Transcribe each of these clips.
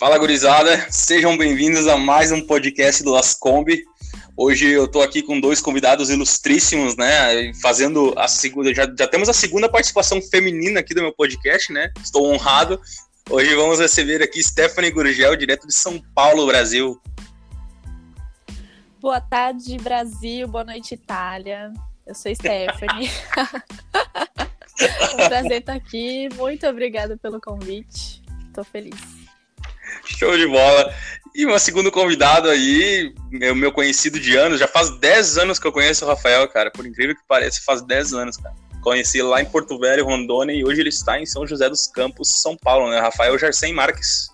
Fala, gurizada. Sejam bem-vindos a mais um podcast do Las Combi. Hoje eu tô aqui com dois convidados ilustríssimos, né? Fazendo a segunda. Já, já temos a segunda participação feminina aqui do meu podcast, né? Estou honrado. Hoje vamos receber aqui Stephanie Gurgel, direto de São Paulo, Brasil. Boa tarde, Brasil. Boa noite, Itália. Eu sou Stephanie. um prazer estar aqui. Muito obrigada pelo convite. Estou feliz. Show de bola. E uma segundo convidado aí, meu, meu conhecido de anos, já faz 10 anos que eu conheço o Rafael, cara. Por incrível que pareça, faz 10 anos, cara. Conheci lá em Porto Velho, Rondônia, e hoje ele está em São José dos Campos, São Paulo, né? Rafael Jarcem Marques.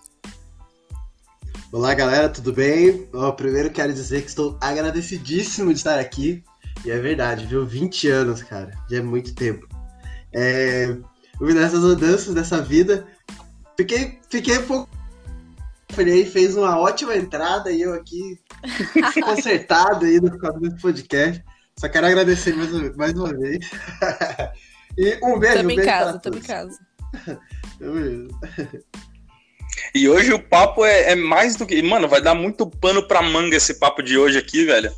Olá, galera, tudo bem? Primeiro quero dizer que estou agradecidíssimo de estar aqui. E é verdade, viu? 20 anos, cara. Já é muito tempo. É... Nessas mudanças dessa vida, fiquei, fiquei um pouco Frei fez uma ótima entrada e eu aqui consertado aí no do podcast. Só quero agradecer mais, mais uma vez. e um beijo, tamo um beijo em casa, tamo em casa. E hoje o papo é, é, mais do que. Mano, vai dar muito pano pra manga esse papo de hoje aqui, velho.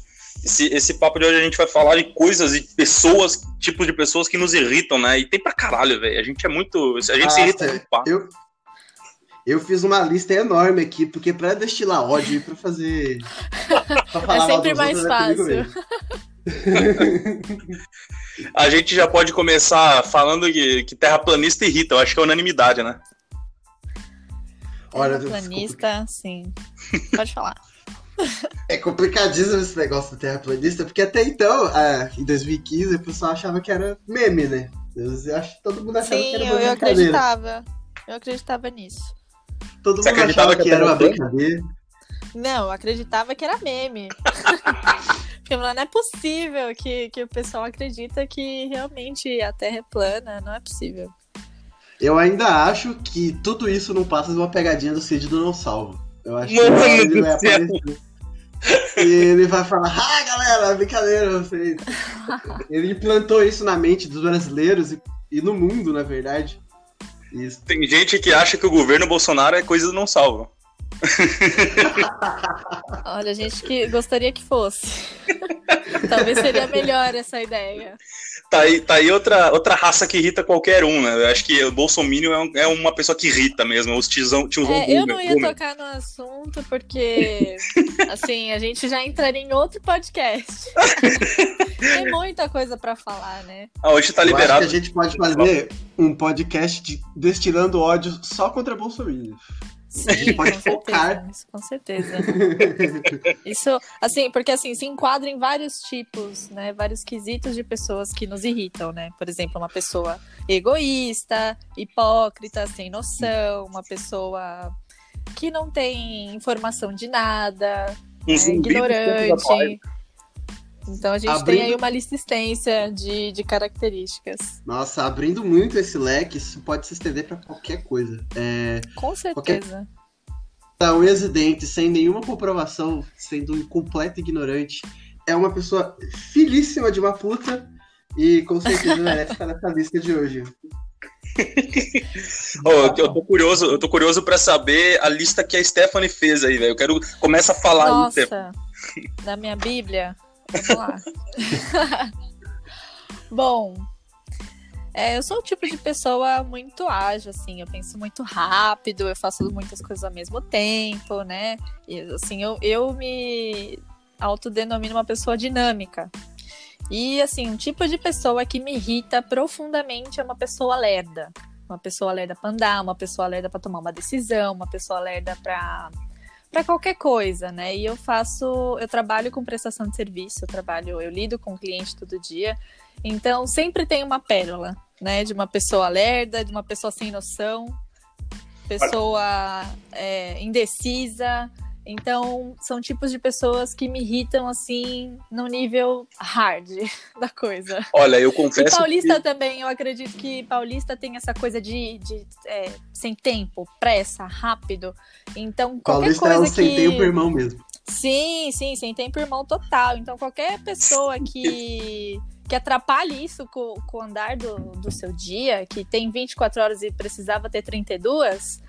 Esse, esse papo de hoje a gente vai falar de coisas e pessoas, tipos de pessoas que nos irritam, né? E tem pra caralho, velho. A gente é muito. A gente ah, se irrita muito. Eu, eu fiz uma lista enorme aqui, porque para destilar ódio e para fazer. Pra falar é sempre mais é fácil. a gente já pode começar falando que, que terraplanista irrita, eu acho que é unanimidade, né? Terraplanista, sim. Pode falar. É complicadíssimo esse negócio do terraplanista, porque até então, ah, em 2015, o pessoal achava que era meme, né? Eu acho que todo mundo achava sim, que era eu, eu acreditava. Eu acreditava nisso. Todo Você mundo achava que, que era uma brincadeira. Não, eu acreditava que era meme. Porque não é possível que, que o pessoal acredita que realmente a Terra é plana, não é possível. Eu ainda acho que tudo isso não passa de uma pegadinha do Cid do Não Salvo. Eu acho que ele vai aparecer. E ele vai falar, ah, galera, brincadeira. Ele implantou isso na mente dos brasileiros e, e no mundo, na verdade. Isso. Tem gente que acha que o governo Bolsonaro é coisa do não salvo. Olha, gente que gostaria que fosse. Talvez seria melhor essa ideia. Tá aí, tá aí outra, outra raça que irrita qualquer um, né? Eu acho que o Bolsonaro é, um, é uma pessoa que irrita mesmo, os tiozão, tiozão é, Eu não ia tocar no assunto porque, assim, a gente já entraria em outro podcast. Tem muita coisa para falar, né? Ah, hoje tá liberado. Eu acho que a gente pode fazer um podcast de, destilando ódio só contra Bolsonaro. Sim, pode com focar. Certeza, com certeza. Isso, assim, porque assim, se enquadra em vários tipos, né? Vários quesitos de pessoas que nos irritam, né? Por exemplo, uma pessoa egoísta, hipócrita, sem noção, uma pessoa que não tem informação de nada, um né? ignorante. Então a gente abrindo... tem aí uma lista extensa de, de características. Nossa, abrindo muito esse leque, isso pode se estender para qualquer coisa. É... Com certeza. Qualquer... Um residente sem nenhuma comprovação, sendo um completo ignorante, é uma pessoa filíssima de uma puta e com certeza merece estar nessa lista de hoje. oh, eu tô curioso, eu tô curioso para saber a lista que a Stephanie fez aí, velho. Eu quero começa a falar Nossa, aí, da minha Bíblia. Vamos lá. Bom, é, eu sou o tipo de pessoa muito ágil, assim, eu penso muito rápido, eu faço muitas coisas ao mesmo tempo, né? E, assim, eu, eu me autodenomino uma pessoa dinâmica. E, assim, um tipo de pessoa que me irrita profundamente é uma pessoa lerda. Uma pessoa lerda para andar, uma pessoa lerda para tomar uma decisão, uma pessoa lerda para para qualquer coisa, né? E eu faço, eu trabalho com prestação de serviço, eu trabalho, eu lido com cliente todo dia. Então sempre tem uma pérola, né? De uma pessoa lerda, de uma pessoa sem noção, pessoa é, indecisa, então, são tipos de pessoas que me irritam, assim, no nível hard da coisa. Olha, eu confesso. E paulista que... também, eu acredito que paulista tem essa coisa de, de é, sem tempo, pressa, rápido. Então, qualquer paulista coisa é um que. sem tempo, irmão mesmo. Sim, sim, sem tempo, irmão total. Então, qualquer pessoa que. que atrapalhe isso com, com o andar do, do seu dia, que tem 24 horas e precisava ter 32,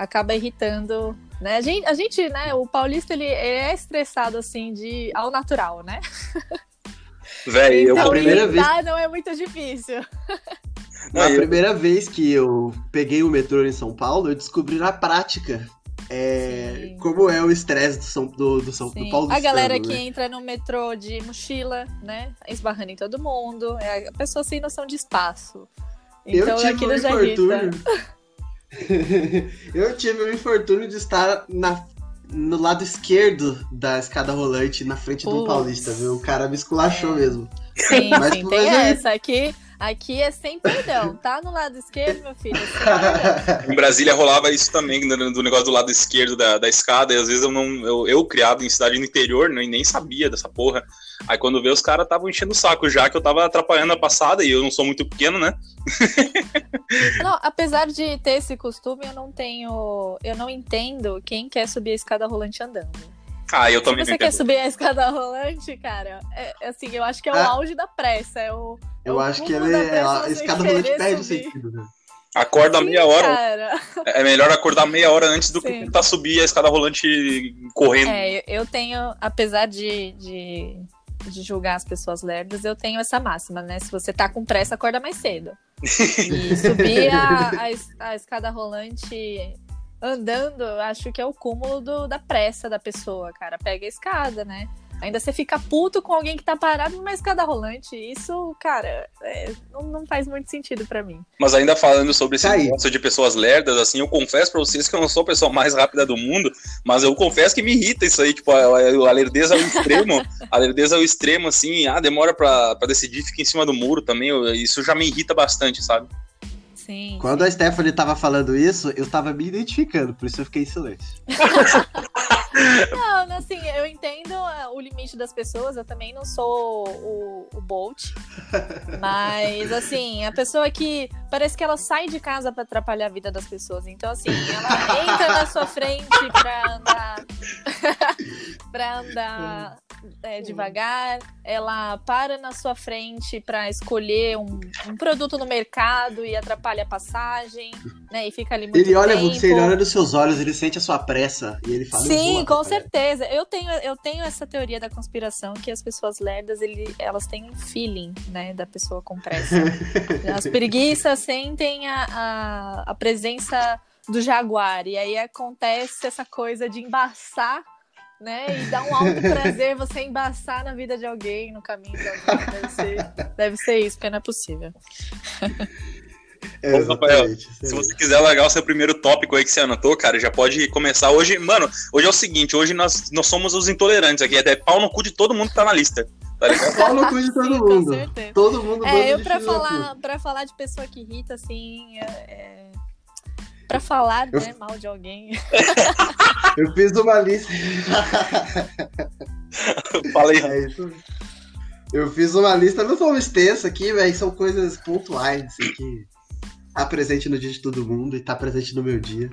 acaba irritando, né? A gente, a gente, né, o paulista ele é estressado assim de ao natural, né? Velho, então, eu primeira irritar vez- não é muito difícil. Na eu- primeira vez que eu peguei o metrô em São Paulo, eu descobri na prática é, como é o estresse do São, do, do São do. Paulo A galera que entra no metrô de mochila, né? Esbarrando em todo mundo. É a pessoa sem noção de espaço. Eu Então tive aquilo um já irrita. eu tive um infortúnio de estar na, no lado esquerdo da escada rolante, na frente do Putz. paulista, viu? O cara me esculachou É. mesmo. Sim, Mas sim, tu tem essa. Aqui, aqui é sem perdão. Tá no lado esquerdo, meu filho? perdão. Em Brasília rolava isso também, do, negócio do lado esquerdo da, da escada, e às vezes eu não. Eu, eu criado em cidade no interior, nem, nem sabia dessa porra. Aí quando vê, os caras estavam enchendo o saco já que eu tava atrapalhando a passada, e eu não sou muito pequeno, né? Não, apesar de ter esse costume, eu não tenho. Eu não entendo quem quer subir a escada rolante andando. Ah, eu Se também você não quer subir a escada rolante, cara, é, é assim, eu acho que é o Ah. auge da pressa. É o, é Eu o acho que é, a você escada rolante perde o sentido, né? Acorda Sim, meia hora. Cara. É melhor acordar meia hora antes do que Sim. tentar subir a escada rolante correndo. É, eu- tenho, apesar de, de, de julgar as pessoas lerdas, eu tenho essa máxima, né? Se você tá com pressa, acorda mais cedo. E subir a, a, a escada rolante andando, eu acho que é o cúmulo do- da pressa da pessoa, cara. Pega a escada, né? Ainda você fica puto com alguém que tá parado numa escada rolante. Isso, cara, é, não, não faz muito sentido pra mim. Mas ainda falando sobre esse Tá aí. negócio de pessoas lerdas, assim, eu confesso pra vocês que eu não sou a pessoa mais rápida do mundo, mas eu confesso que me irrita isso aí, tipo, a, a, a lerdeza ao extremo, a lerdeza ao extremo, assim, ah, demora pra, pra decidir, fica em cima do muro também, eu- isso já me irrita bastante, sabe? Sim. Quando a Stephanie tava falando isso, eu tava me identificando, por isso eu fiquei em silêncio. Não, assim, eu entendo é, o limite das pessoas, eu também não sou o, o Bolt. Mas, assim, a pessoa que. Parece que ela sai de casa pra atrapalhar a vida das pessoas. Então, assim, ela entra na sua frente pra andar. pra andar é, devagar, ela para na sua frente pra escolher um, um produto no mercado e atrapalha a passagem, né? E fica ali muito Ele olha tempo. você, ele olha nos seus olhos, ele sente a sua pressa e ele fala. "Eu Sim, com atrapalhar." certeza. Eu tenho, eu tenho essa teoria da conspiração que as pessoas lerdas, ele, elas têm um feeling, né, da pessoa com pressa. As preguiças sentem a, a, a presença do jaguar. E aí acontece essa coisa de embaçar, né? E dá um alto prazer você embaçar na vida de alguém, no caminho de alguém. Deve ser, deve ser isso, porque não é possível. É, Ô, Rafael, Se você quiser largar o seu primeiro tópico aí que você anotou, cara, já pode começar hoje. Mano, hoje é o seguinte, hoje nós, nós somos os intolerantes aqui, até pau no cu de todo mundo que tá na lista, tá ligado? Cu de todo Sim, mundo. Todo mundo É, eu pra falar, pra falar de pessoa que irrita, assim, é, é, pra falar Eu- né, mal de alguém. Eu fiz uma lista. Fala aí. É isso. Eu fiz uma lista, não tão extensa aqui, mas são coisas pontuais, assim, que tá presente no dia de todo mundo e tá presente no meu dia.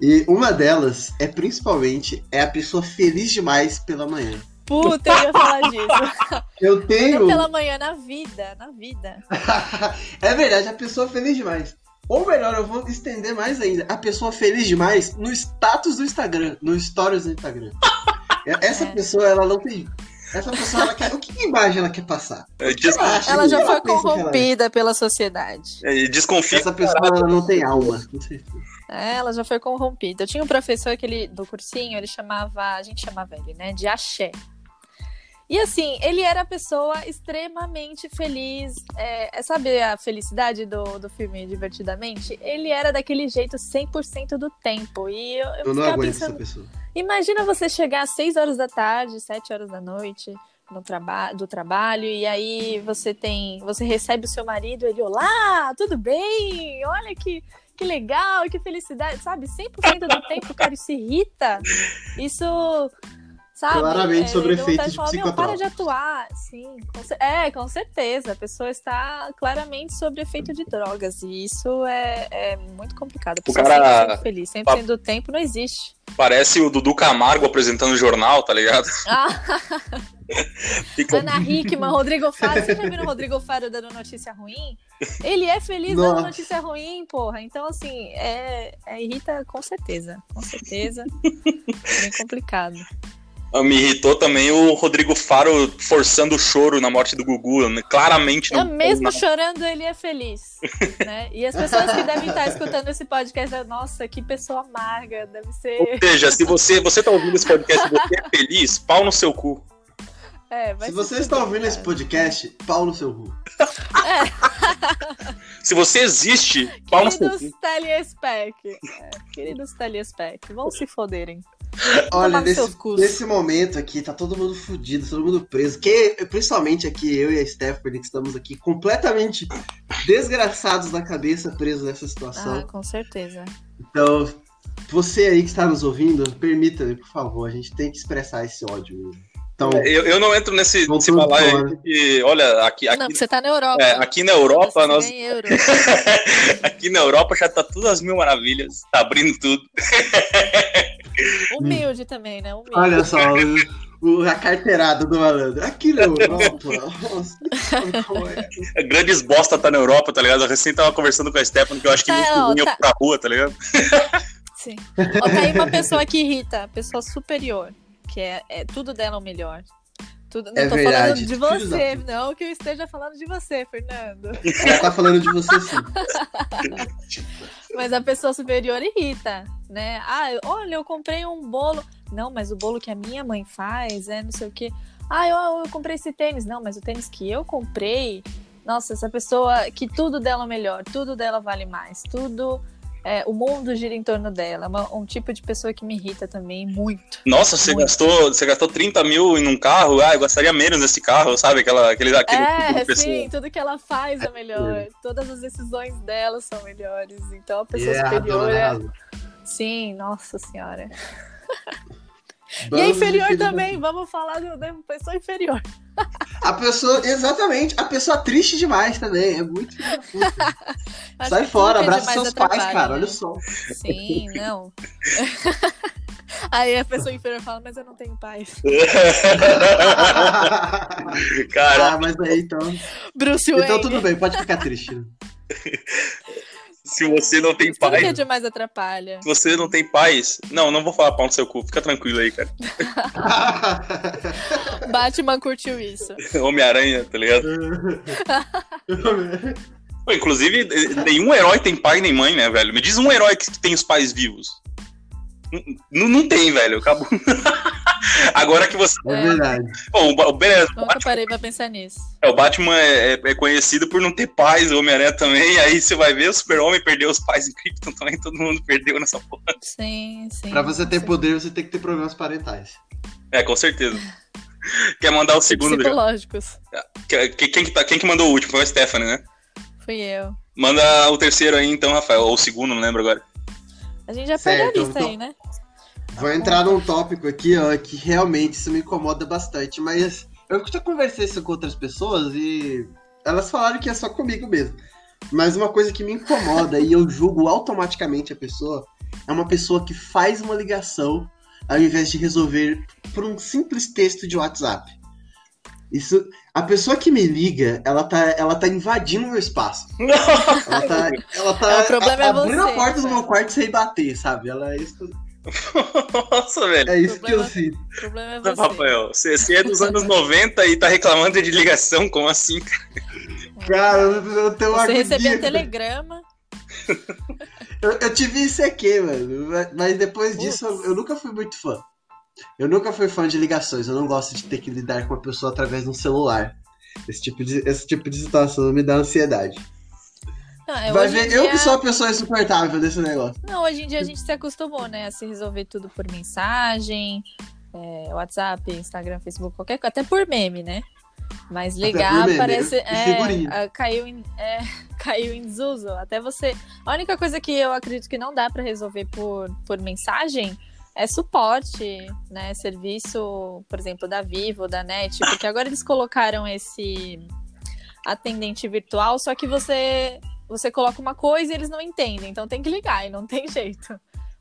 E uma delas é principalmente é a pessoa feliz demais pela manhã. Puta, eu ia falar disso. Eu tenho. Pela manhã, na vida, na vida. é verdade, a pessoa feliz demais. Ou melhor, eu vou estender mais ainda. A pessoa feliz demais no status do Instagram, no stories do Instagram. Essa É. pessoa, ela não tem. Essa pessoa, ela quer. O que imagem ela quer passar? É, Ela acha Ela já foi ela é. corrompida pela sociedade. é, Desconfia. Essa pessoa ela não tem alma. É, ela já foi corrompida. Eu tinha um professor que ele, do cursinho, ele chamava, a gente chamava ele, né, de axé. E assim, ele era a pessoa extremamente feliz. É, é, sabe a felicidade do, do filme Divertidamente? Ele era daquele jeito 100% do tempo. E eu, eu, Eu não aguento pensando, essa pessoa. Imagina você chegar às 6 horas da tarde, 7 horas da noite no traba do trabalho e aí você tem, você recebe o seu marido, ele olá, tudo bem? Olha que que legal, que felicidade, sabe? 100% do tempo o cara se irrita. Isso Sabe? Claramente sobre dá efeitos vontade de falar, Meu, para de atuar. Sim, com é, com certeza. A pessoa está claramente sob efeito de drogas. E isso é, é muito complicado. Pessoa cara- 100% feliz, 100% do tempo não existe. Parece o Dudu Camargo apresentando o jornal, tá ligado? Ah, Fica... Ana Hickman, Rodrigo Faro. Você já viu o Rodrigo Faro dando notícia ruim? Ele é feliz Nossa. dando notícia ruim, porra. Então, assim, é, é irrita com certeza. Com certeza. É bem complicado. Ah, me irritou também o Rodrigo Faro forçando o choro na morte do Gugu. Né? Claramente não. Eu mesmo não. chorando, ele é feliz. né? E as pessoas que devem estar escutando esse podcast, nossa, que pessoa amarga, deve ser. Ou seja, se você, você tá ouvindo esse podcast e você é feliz, pau no seu cu. É, Se você está ouvindo esse podcast, pau no seu cu. É. Se você existe, pau no seu cu. Queridos Telespec. É, queridos Telespec, vão se foderem. Olha, nesse, nesse, momento aqui, tá todo mundo fudido, todo mundo preso. Que, principalmente aqui, eu e a Stephanie, que estamos aqui completamente desgraçados na cabeça, presos nessa situação. Ah, com certeza. Então, você aí que está nos ouvindo, permita-me, por favor, a gente tem que expressar esse ódio. Então, eu, eu não entro nesse, nesse balaio que, olha, aqui, aqui. Não, você tá na Europa. É, aqui na Europa, nós. aqui na Europa já tá tudo às mil maravilhas. Tá abrindo tudo. Humilde também, né? Humilde. Olha só, o, a carteirada do malandro. Aqui na Europa. é. Grandes bosta tá na Europa, tá ligado? Eu recém tava conversando com a Stephanie, que eu acho que tá, não tá... pra rua, tá ligado? Sim. Ó, tá aí uma pessoa que irrita, pessoa superior que é, é tudo dela o melhor. Tudo, não é tô verdade. falando de você, não que eu esteja falando de você, Fernando. Ela tá falando de você sim. mas a pessoa superior irrita, né? Ah, olha, eu comprei um bolo. Não, mas o bolo que a minha mãe faz é não sei o quê. Ah, eu, eu comprei esse tênis. Não, mas o tênis que eu comprei. Nossa, essa pessoa que tudo dela é melhor, tudo dela vale mais, tudo é, o mundo gira em torno dela. É uma, um tipo de pessoa que me irrita também muito. Nossa, você muito. gastou, você gastou 30 mil em um carro, ah, eu gostaria menos desse carro, sabe? Aquela, aquele, aquele é, tipo sim, tudo que ela faz é melhor. Todas as decisões dela são melhores. Então a pessoa yeah, superior é. Sim, nossa senhora. e a inferior também, vamos falar da pessoa inferior. A pessoa, exatamente, a pessoa triste demais também, é muito Sai fora, abraça seus pais, cara, olha só. Sim, não. Aí a pessoa inferior fala, mas eu não tenho pais. cara. Ah, mas aí então. Bruce Wayne. Então tudo bem, pode ficar triste. Se você não tem paz. Tudo que é demais atrapalha. Se você não tem paz. Não, não vou falar pau no seu cu. Fica tranquilo aí, cara. Batman curtiu isso. Homem-Aranha, tá ligado? Pô, inclusive, nenhum herói tem pai nem mãe, né, velho? Me diz um herói que tem os pais vivos. Não, não tem, velho. Acabou. Agora que você. É verdade. Bom, o, beleza, Nunca Batman, parei pra pensar nisso. É, o Batman é, é, é conhecido por não ter pais, o Homem-Aranha também. Aí você vai ver, o Super-Homem perdeu os pais em Krypton também, todo mundo perdeu nessa porra. Sim, sim. Pra você ter sim. poder, você tem que ter problemas parentais. É, com certeza. Quer mandar o segundo? Psicológicos. Já. Quem, quem, que tá, quem que mandou o último? Foi a Stephanie, né? Fui eu. Manda o terceiro aí, então, Rafael. Ou o segundo, não lembro agora. A gente já certo, perdeu a lista então... aí, né? Vou entrar num tópico aqui, ó, que realmente isso me incomoda bastante, mas eu já conversei isso com outras pessoas e elas falaram que é só comigo mesmo. Mas uma coisa que me incomoda e eu julgo automaticamente a pessoa é uma pessoa que faz uma ligação ao invés de resolver por um simples texto de WhatsApp. Isso, a pessoa que me liga, ela tá, ela tá invadindo o meu espaço. ela tá, ela tá é, o problema a, é abrindo você, a porta do meu quarto sem bater, sabe? Ela é isso. Nossa, velho. É isso problema, que eu sinto. O problema é você. Rafael, você, é dos anos 90 e tá reclamando de ligação, como assim? Cara, eu tenho uma Você recebia telegrama. eu, eu tive ICQ, mano. Mas depois disso, eu, eu, nunca fui muito fã. Eu nunca fui fã de ligações. Eu não gosto de ter que lidar com uma pessoa através de um celular. Esse tipo de, esse tipo de situação me dá ansiedade. Não, Vai ver, dia... eu que sou a pessoa insuportável desse negócio. Não, hoje em dia a gente se acostumou, né? A se resolver tudo por mensagem, é, WhatsApp, Instagram, Facebook, qualquer coisa, até por meme, né? Mas ligar meme, parece. É, caiu, em, é, caiu em desuso. Até você. A única coisa que eu acredito que não dá para resolver por, por mensagem é suporte, né? Serviço, por exemplo, da Vivo, da NET, porque agora eles colocaram esse atendente virtual, só que você você coloca uma coisa e eles não entendem, então tem que ligar e não tem jeito.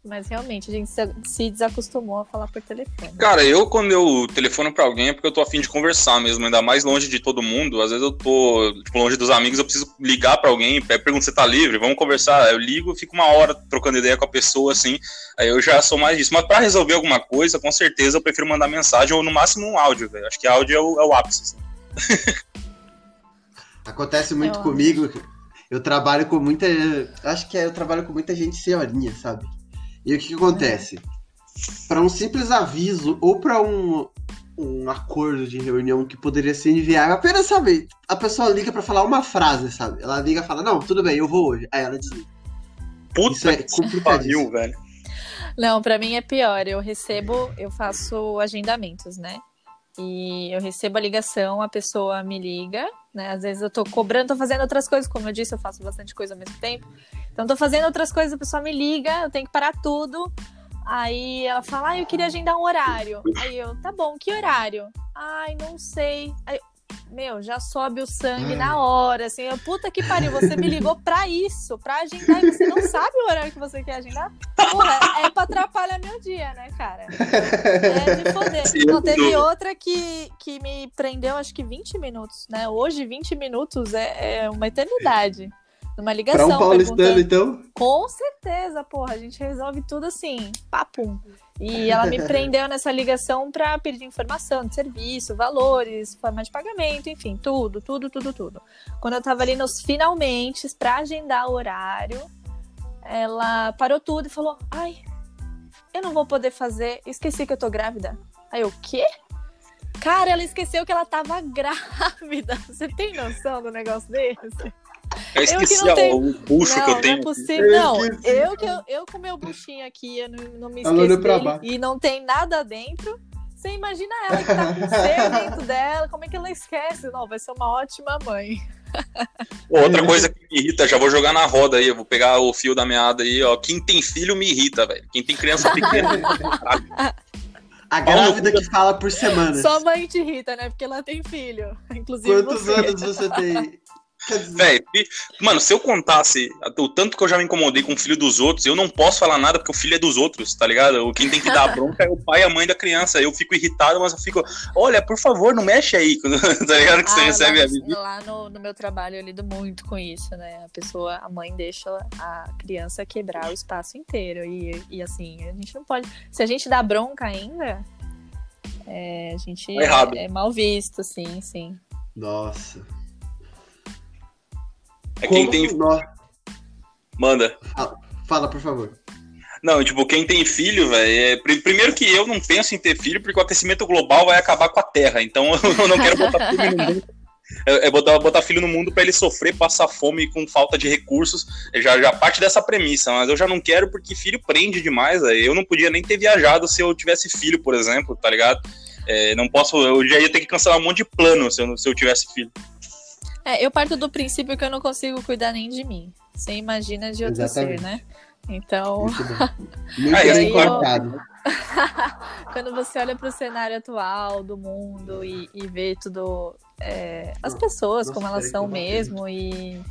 Mas realmente, a gente se desacostumou a falar por telefone. Cara, eu quando eu telefono pra alguém é porque eu tô afim de conversar mesmo, ainda mais longe de todo mundo. Às vezes eu tô tipo, longe dos amigos, eu preciso ligar pra alguém, pergunto se tá livre, vamos conversar. Eu ligo, fico uma hora trocando ideia com a pessoa, assim. Aí eu já sou mais disso. Mas pra resolver alguma coisa, com certeza eu prefiro mandar mensagem ou no máximo um áudio, velho. Acho que áudio é o, é o ápice. Assim. Acontece muito eu comigo. Acho. Eu trabalho com muita. Acho que é, eu trabalho com muita gente senhorinha, sabe? E o que, que acontece? Para um simples aviso ou para um, um acordo de reunião que poderia ser enviado, apenas sabe, a pessoa liga para falar uma frase, sabe? Ela liga e fala: "Não, tudo bem, eu vou hoje". Aí ela diz: Puta Isso é complicadíssimo, velho. Não, para mim é pior. Eu recebo, eu faço agendamentos, né? E eu recebo a ligação, a pessoa me liga, né? Às vezes eu tô cobrando, tô fazendo outras coisas, como eu disse, eu faço bastante coisa ao mesmo tempo. Então tô fazendo outras coisas, a pessoa me liga, eu tenho que parar tudo. Aí ela fala, ah, eu queria agendar um horário. Aí eu, tá bom, que horário? Ai, não sei. Aí, meu, já sobe o sangue na hora, assim, eu, puta que pariu, você me ligou pra isso, pra agendar, e você não sabe o horário que você quer agendar? Porra, é pra atrapalhar meu dia, né, cara? É de foder. Não, teve outra que, que me prendeu, acho que 20 minutos, né? Hoje, 20 minutos é, é uma eternidade. Numa ligação. Pra um paulistano, então? Com certeza, porra, a gente resolve tudo assim, papum. E ela me prendeu nessa ligação para pedir informação de serviço, valores, forma de pagamento, enfim, tudo, tudo, tudo, tudo. Quando eu tava ali nos finalmente para agendar o horário, ela parou tudo e falou: "Ai, eu não vou poder fazer, esqueci que eu tô grávida". Aí eu, quê? Cara, ela esqueceu que ela tava grávida. Você tem noção do negócio desse? Eu esqueci eu que não tenho... o bucho não, que eu tenho. Não é possível. Não, eu, que, eu, eu com meu buchinho aqui, eu não, não me esqueço dele, e não tem nada dentro. Você imagina ela que tá com ser dentro dela, como é que ela esquece? Não, vai ser uma ótima mãe. Outra coisa que me irrita, já vou jogar na roda aí, eu vou pegar o fio da meada aí, ó. Quem tem filho me irrita, velho. Quem tem criança pequena. A grávida que fala por semana. Só mãe te irrita, né? Porque ela tem filho. Inclusive. Quantos você. anos você tem? Véi, mano, se eu contasse o tanto que eu já me incomodei com o filho dos outros, eu não posso falar nada porque o filho é dos outros, tá ligado? Quem tem que dar a bronca é o pai e a mãe da criança. Eu fico irritado, mas eu fico, olha, por favor, não mexe aí, tá ligado? Que você ah, recebe lá, a vida. Lá no, no, meu trabalho eu lido muito com isso, né? A pessoa, a mãe deixa a criança quebrar o espaço inteiro. E, e assim, a gente não pode. Se a gente dá bronca ainda, é, a gente é, é mal visto, sim, sim. Nossa. É quem tem. Manda. Fala, fala, por favor. Não, tipo, quem tem filho, velho, é... primeiro que eu não penso em ter filho porque o aquecimento global vai acabar com a Terra. Então eu não quero botar filho no mundo. É, é botar, botar filho no mundo para ele sofrer, passar fome com falta de recursos. Já, já parte dessa premissa, mas eu já não quero porque filho prende demais. Véio. Eu não podia nem ter viajado se eu tivesse filho, por exemplo, tá ligado? É, não posso, eu já ia ter que cancelar um monte de plano se eu, se eu tivesse filho. É, eu parto do princípio que eu não consigo cuidar nem de mim. Você imagina de outro Exatamente. ser, né? Então. Muito bem cortado. Eu... Quando você olha para o cenário atual do mundo e, e vê tudo. É, as pessoas, Nossa, como elas são mesmo, e,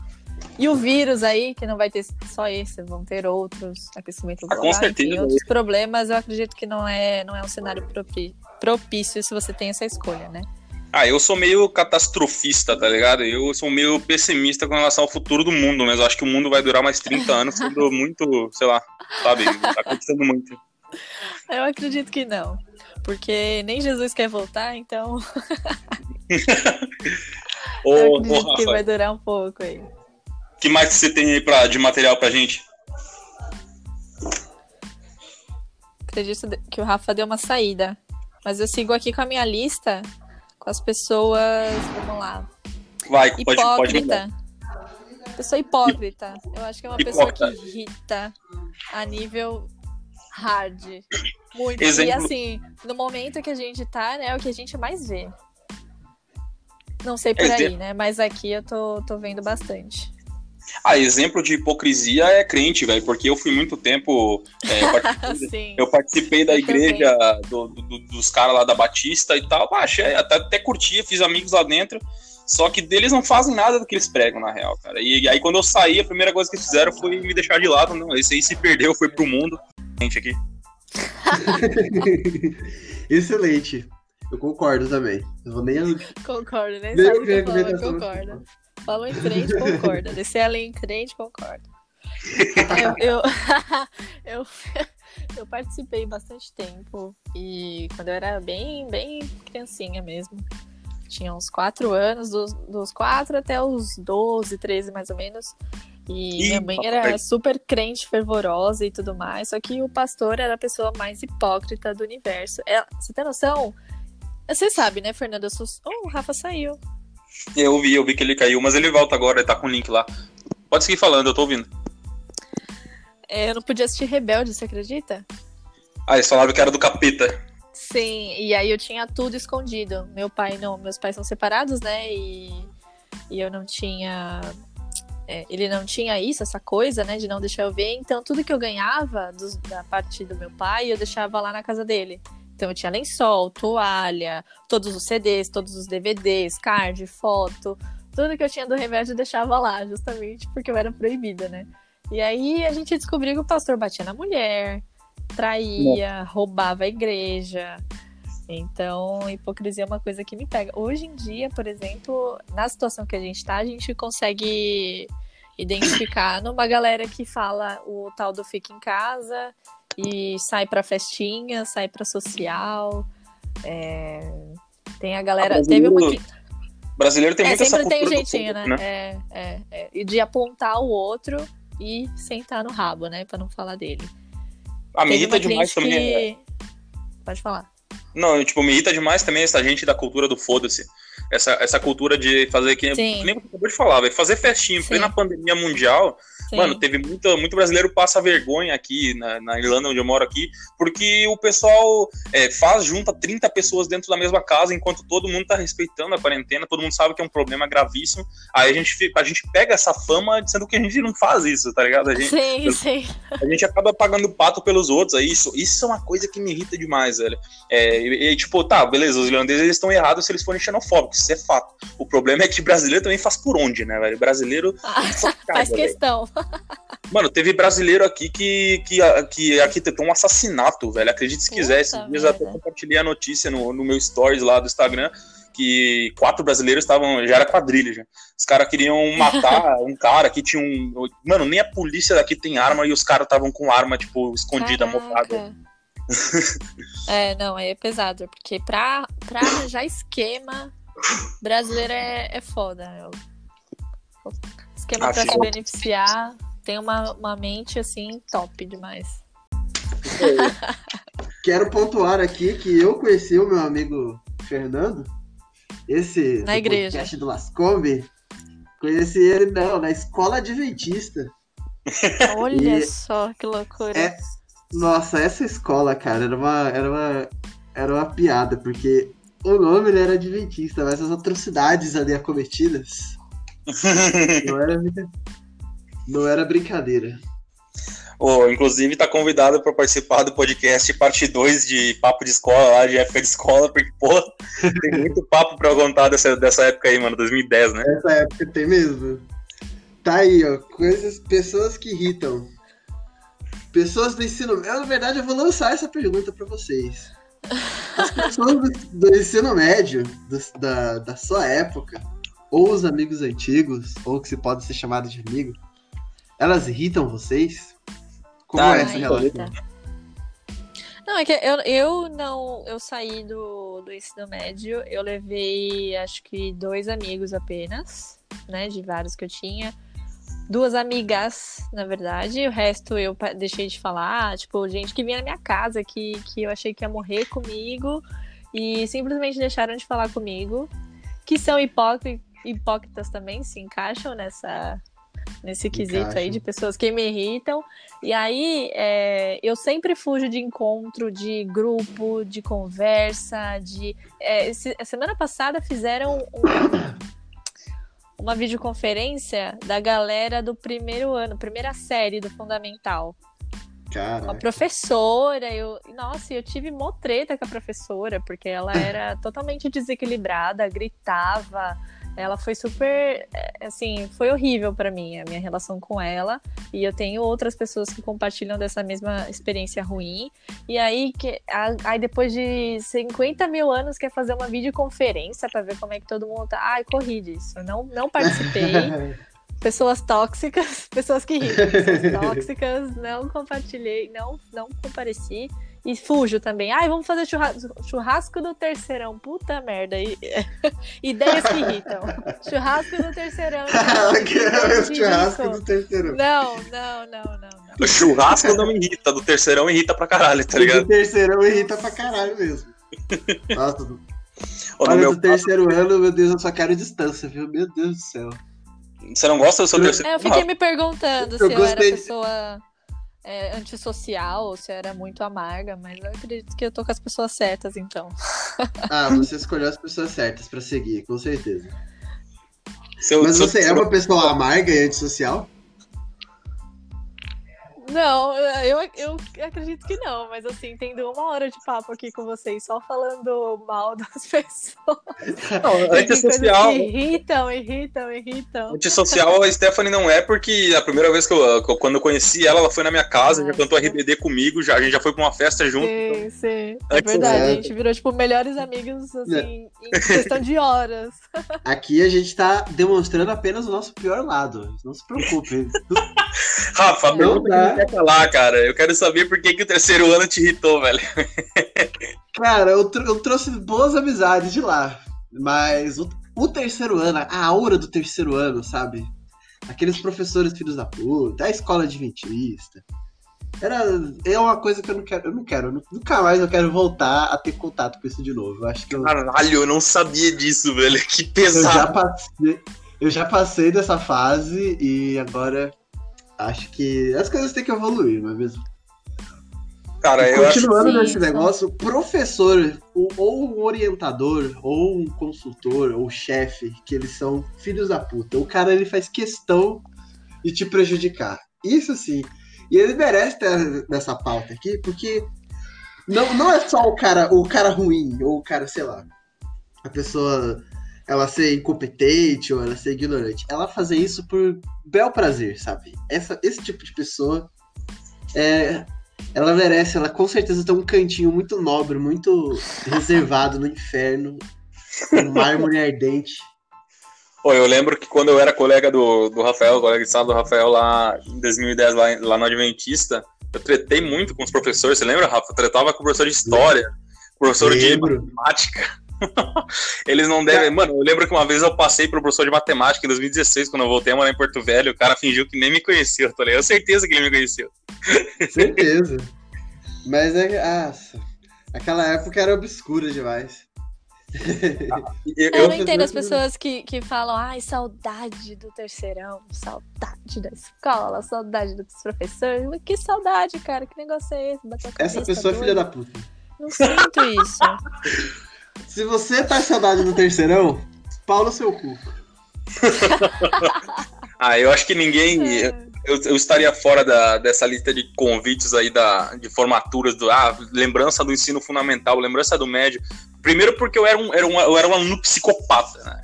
e o vírus aí, que não vai ter só esse, vão ter outros, aquecimento global, ah, com certeza, enfim, outros problemas, eu acredito que não é, não é um cenário propício se você tem essa escolha, né? Ah, eu sou meio catastrofista, tá ligado? Eu sou meio pessimista com relação ao futuro do mundo, mas eu acho que o mundo vai durar mais 30 anos sendo muito, sei lá, sabe? Tá acontecendo muito. Eu acredito que não. Porque nem Jesus quer voltar, então. ô, eu acredito ô, que vai durar um pouco aí. O que mais você tem aí pra, de material pra gente? Acredito que o Rafa deu uma saída. Mas eu sigo aqui com a minha lista as pessoas, vamos lá. Vai, pode, hipócrita. pode Pessoa hipócrita. Eu acho que é uma hipócrita. pessoa que irrita a nível hard. Muito. Exemplo. E assim, no momento que a gente tá, né, é o que a gente mais vê. Não sei por Exemplo. aí, né? Mas aqui eu tô, tô vendo bastante. Ah, exemplo de hipocrisia é crente, velho, porque eu fui muito tempo. É, eu, participei, eu participei da igreja do, do, dos caras lá da Batista e tal. Achei, até, até curtia, fiz amigos lá dentro. Só que deles não fazem nada do que eles pregam, na real, cara. E, e aí, quando eu saí, a primeira coisa que eles fizeram foi me deixar de lado. Não, esse aí se perdeu, foi pro mundo. gente aqui. Excelente. Eu concordo também. Eu vou nem. Concordo, né? Nem Sabe o que a eu falo, concorda. Falou em frente, concorda. Descer a linha em frente, concorda. Eu, eu, eu, eu participei bastante tempo e quando eu era bem, bem criancinha mesmo. Tinha uns 4 anos, dos, dos 4 até os 12, 13 mais ou menos. E Ih, minha mãe era super crente, fervorosa e tudo mais. Só que o pastor era a pessoa mais hipócrita do universo. Ela- você tem noção? Você sabe, né, Fernanda? Eu sou... Oh, o Rafa saiu. Eu vi, eu vi que ele caiu, mas ele volta agora, ele tá com o link lá. Pode seguir falando, eu tô ouvindo. É, eu não podia assistir Rebelde, você acredita? Ah, eles falaram que era do capeta. Sim, e aí eu tinha tudo escondido. Meu pai não, meus pais são separados, né? E, e eu não tinha. é, ele não tinha isso, essa coisa, né, de não deixar eu ver. Então, tudo que eu ganhava dos- da parte do meu pai, eu deixava lá na casa dele. Então, eu tinha lençol, toalha, todos os CDs, todos os DVDs, card, foto. Tudo que eu tinha do Rebelde eu deixava lá, justamente porque eu era proibida, né? E aí a gente descobriu que o pastor batia na mulher, traía, roubava a igreja. Então, hipocrisia é uma coisa que me pega. Hoje em dia, por exemplo, na situação que a gente tá, a gente consegue identificar numa galera que fala o tal do fica em casa e sai pra festinha, sai pra social. É, Tem a galera. Ah, teve uma brasileiro que. Brasileiro tem É, muito essa sempre tem cultura do jeitinho, né? fogo, É, é, é. E de apontar o outro e sentar no rabo, né? Pra não falar dele. Ah, me irrita demais cliente também. é- que- Pode falar. Não, tipo, me irrita demais também essa gente da cultura do foda-se. Essa, essa cultura de fazer que, Sim. que nem acabou de falar, vai fazer festinha em plena pandemia mundial. Sim. Mano, teve muito, muito brasileiro passa vergonha aqui na, na Irlanda, onde eu moro aqui, porque o pessoal é, faz, junta 30 pessoas dentro da mesma casa, enquanto todo mundo tá respeitando a quarentena, todo mundo sabe que é um problema gravíssimo. Aí a gente, a gente pega essa fama sendo que a gente não faz isso, tá ligado? A gente, Sim, sim. a gente acaba pagando pato pelos outros. Aí isso, isso é uma coisa que me irrita demais, velho. É, e, e, tipo, tá, beleza, os irlandeses estão errados se eles forem xenofóbicos, isso é fato. O problema é que brasileiro também faz por onde, né, velho? Brasileiro caga, Faz velho. questão. Mano, teve brasileiro aqui que, que, que arquitetou um assassinato, velho. Acredite se quiser. Esses Puta dias até compartilhei a notícia no, no meu stories lá do Instagram que quatro brasileiros estavam. Já era quadrilha, já. Os caras queriam matar um cara que tinha um. Mano, nem a polícia daqui tem arma e os caras estavam com arma, tipo, escondida, mofada. É, não, aí é pesado, porque pra, pra arranjar esquema, brasileiro é, é foda. O- Esquema Ah, pra sim. se beneficiar, tem uma, uma mente assim top demais. Quero pontuar aqui que eu conheci o meu amigo Fernando, esse Na do igreja. podcast do Lascombe. Conheci ele não, na escola adventista. Olha E- só que loucura. É. Nossa, essa escola, cara, era uma, era uma, era uma piada, porque o nome ele era adventista, mas as atrocidades ali acometidas não era, não era brincadeira. Ô, inclusive, tá convidado pra participar do podcast parte 2 de papo de escola, lá de época de escola, porque, pô, tem muito papo eu contar dessa, dessa época aí, mano, 2010, né? Essa época tem mesmo. Tá aí, ó. Coisas, pessoas que irritam. Pessoas do ensino. Eu, na verdade, eu vou lançar essa pergunta pra vocês. As pessoas do, do ensino médio, do- da, da sua época, ou os amigos antigos, ou que se pode ser chamado de amigo, elas irritam vocês? Como Ah, é essa relação? Não, é que eu, eu não. Eu saí do, do ensino médio, eu levei acho que dois amigos apenas, né? De vários que eu tinha. Duas amigas, na verdade. O resto eu deixei de falar. Tipo, gente que vinha na minha casa que, que eu achei que ia morrer comigo e simplesmente deixaram de falar comigo. Que são hipócri- hipócritas também, se encaixam nessa, nesse quesito aí Encaixam. de pessoas que me irritam. E aí, é, eu sempre fujo de encontro, de grupo, de conversa, de. é, esse- a semana passada fizeram um- uma videoconferência da galera do primeiro ano, primeira série do Fundamental. Uma Cara, professora, eu. Nossa, eu tive mó treta com a professora, porque ela era totalmente desequilibrada, gritava, ela foi super, é, assim, foi horrível para mim a minha relação com ela. E eu tenho outras pessoas que compartilham dessa mesma experiência ruim. E aí, que, aí depois de 50 mil anos, quer fazer uma videoconferência para ver como é que todo mundo tá. Ai, corri disso. Não, não participei. pessoas tóxicas, pessoas que irritam, pessoas tóxicas, não compartilhei, não, não compareci. E fujo também. Ai, vamos fazer churrasco, churrasco do terceirão. Puta merda. E, ideias que irritam. Churrasco do terceirão. churrasco do terceirão. Não, não, não, não. O churrasco não me irrita, do terceirão irrita pra caralho, tá ligado? Do terceirão irrita pra caralho mesmo. Nossa, do... Olha, meu do terceiro caso... ano, meu Deus, eu só quero distância, viu? Meu Deus do céu. Você não gosta do seu terceiro? É, eu fiquei me perguntando eu se eu era pessoa é, antissocial ou se era muito amarga, mas eu acredito que eu tô com as pessoas certas, então. ah, você escolheu as pessoas certas para seguir, com certeza. Seu, mas você seu... é uma pessoa amarga e antissocial? Não, eu, eu acredito que não, mas assim, tendo uma hora de papo aqui com vocês, só falando mal das pessoas. Não, antissocial. Irritam, irritam, irritam. Antissocial a Stephanie não é, porque a primeira vez que eu, quando eu conheci ela, ela foi na minha casa, ah, já cantou RBD comigo, já, a gente já foi pra uma festa junto. Sim, então... sim. É verdade, a gente virou, tipo, melhores amigos, assim, em questão de horas. Aqui a gente tá demonstrando apenas o nosso pior lado. Não se preocupe. Rafa, não dá quer falar, cara. Eu quero saber por que, que o terceiro ano te irritou, velho. Cara, eu, tr eu trouxe boas amizades de lá. Mas o, o, terceiro ano, a aura do terceiro ano, sabe? Aqueles professores filhos da puta, a escola adventista. Era, é uma coisa que eu não quero, eu não quero, nunca mais eu quero voltar a ter contato com isso de novo. Eu acho que eu, Caralho, eu não sabia disso, velho. Que pesado. Eu já passei, eu já passei dessa fase e agora acho que as coisas têm que evoluir, não é mesmo? Cara, eu Continuando acho... nesse sim, negócio, professor, ou um orientador, ou um consultor, ou chefe, que eles são filhos da puta. O cara ele faz questão de te prejudicar. Isso sim. E ele merece ter nessa pauta aqui, porque não, não é só o cara, o cara ruim, ou o cara, sei lá, a pessoa ela ser incompetente ou ela ser ignorante. Ela fazer isso por bel prazer, sabe? Essa, esse tipo de pessoa é, ela merece, ela com certeza tem um cantinho muito nobre, muito reservado no inferno, um mármore ardente. Pô, eu lembro que quando eu era colega do, do Rafael, colega de sala do Rafael lá em 2010, lá, lá no Adventista, eu tretei muito com os professores. Você lembra, Rafa? Eu tretava com o professor de história, professor lembro. de matemática. Eles não devem. Mano, eu lembro que uma vez eu passei pro professor de matemática em 2016, quando eu voltei a morar em Porto Velho, o cara fingiu que nem me conhecia, tá ligado? Eu certeza que ele me conheceu. Certeza. Mas é. Ah, aquela época era obscura demais. eu, eu, não entendo as pessoas que, que falam, ai, saudade do terceirão, saudade da escola, saudade dos professores. Que saudade, cara, que negócio é esse? Essa pessoa é filha da puta. Não sinto isso. Se você tá saudade do terceirão, pau no seu cu. ah, eu acho que ninguém. É. Eu, eu, estaria fora da, dessa lista de convites aí da, de formaturas do. Ah, lembrança do ensino fundamental, lembrança do médio. Primeiro porque eu era um, era um, eu era um aluno psicopata, né?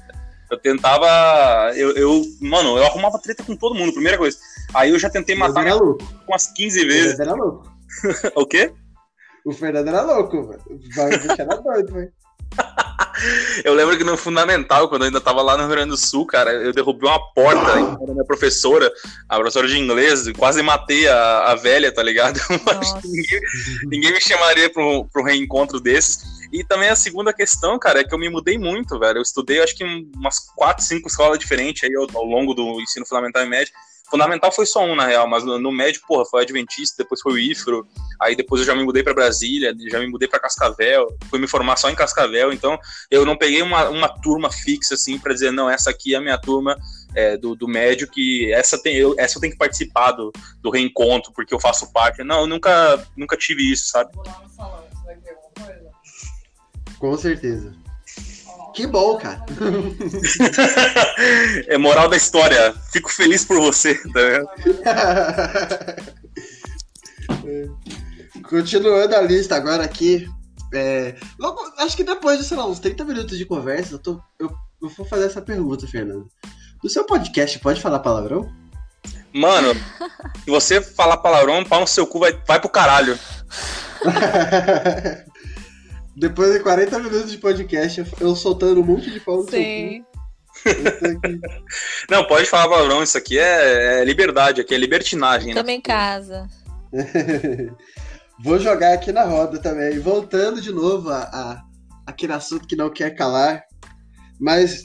Eu tentava. Eu, eu, mano, eu arrumava treta com todo mundo, primeira coisa. Aí eu já tentei matar com umas 15 vezes. O Fernando era louco. o quê? O Fernando era louco, velho. Vai deixar na doido, velho. eu lembro que no Fundamental, quando eu ainda tava lá no Rio Grande do Sul, cara, eu derrubei uma porta da minha professora, a professora de inglês, quase matei a, a velha, tá ligado? ninguém, ninguém, me chamaria para um reencontro desses. E também a segunda questão, cara, é que eu me mudei muito, velho. Eu estudei, acho que umas quatro, cinco escolas diferentes aí ao, ao longo do ensino fundamental e médio. Fundamental foi só um, na real, mas no, no médio, porra, foi Adventista, depois foi o IFRO, aí depois eu já me mudei para Brasília, já me mudei para Cascavel, fui me formar só em Cascavel, então eu não peguei uma, uma turma fixa, assim, para dizer, não, essa aqui é a minha turma é, do, do médio, que essa, tem, eu, essa eu tenho que participar do, do reencontro, porque eu faço parte. Não, eu nunca, nunca tive isso, sabe? Vou lá no salão, você vai alguma coisa? Com certeza. Que bom, cara. é moral da história. Fico feliz por você, tá vendo? Continuando a lista agora aqui. É, logo, acho que depois de, sei lá, uns 30 minutos de conversa, eu, tô, eu eu vou fazer essa pergunta, Fernando. No seu podcast pode falar palavrão? Mano, se você falar palavrão, pau no seu cu vai, vai pro caralho. Depois de 40 minutos de podcast, eu soltando um monte de pau no Sim. cu. Não, pode falar palavrão, isso aqui é, é liberdade, aqui é libertinagem, né? Também em casa. Vou jogar aqui na roda também. Voltando de novo a, a aquele assunto que não quer calar. Mas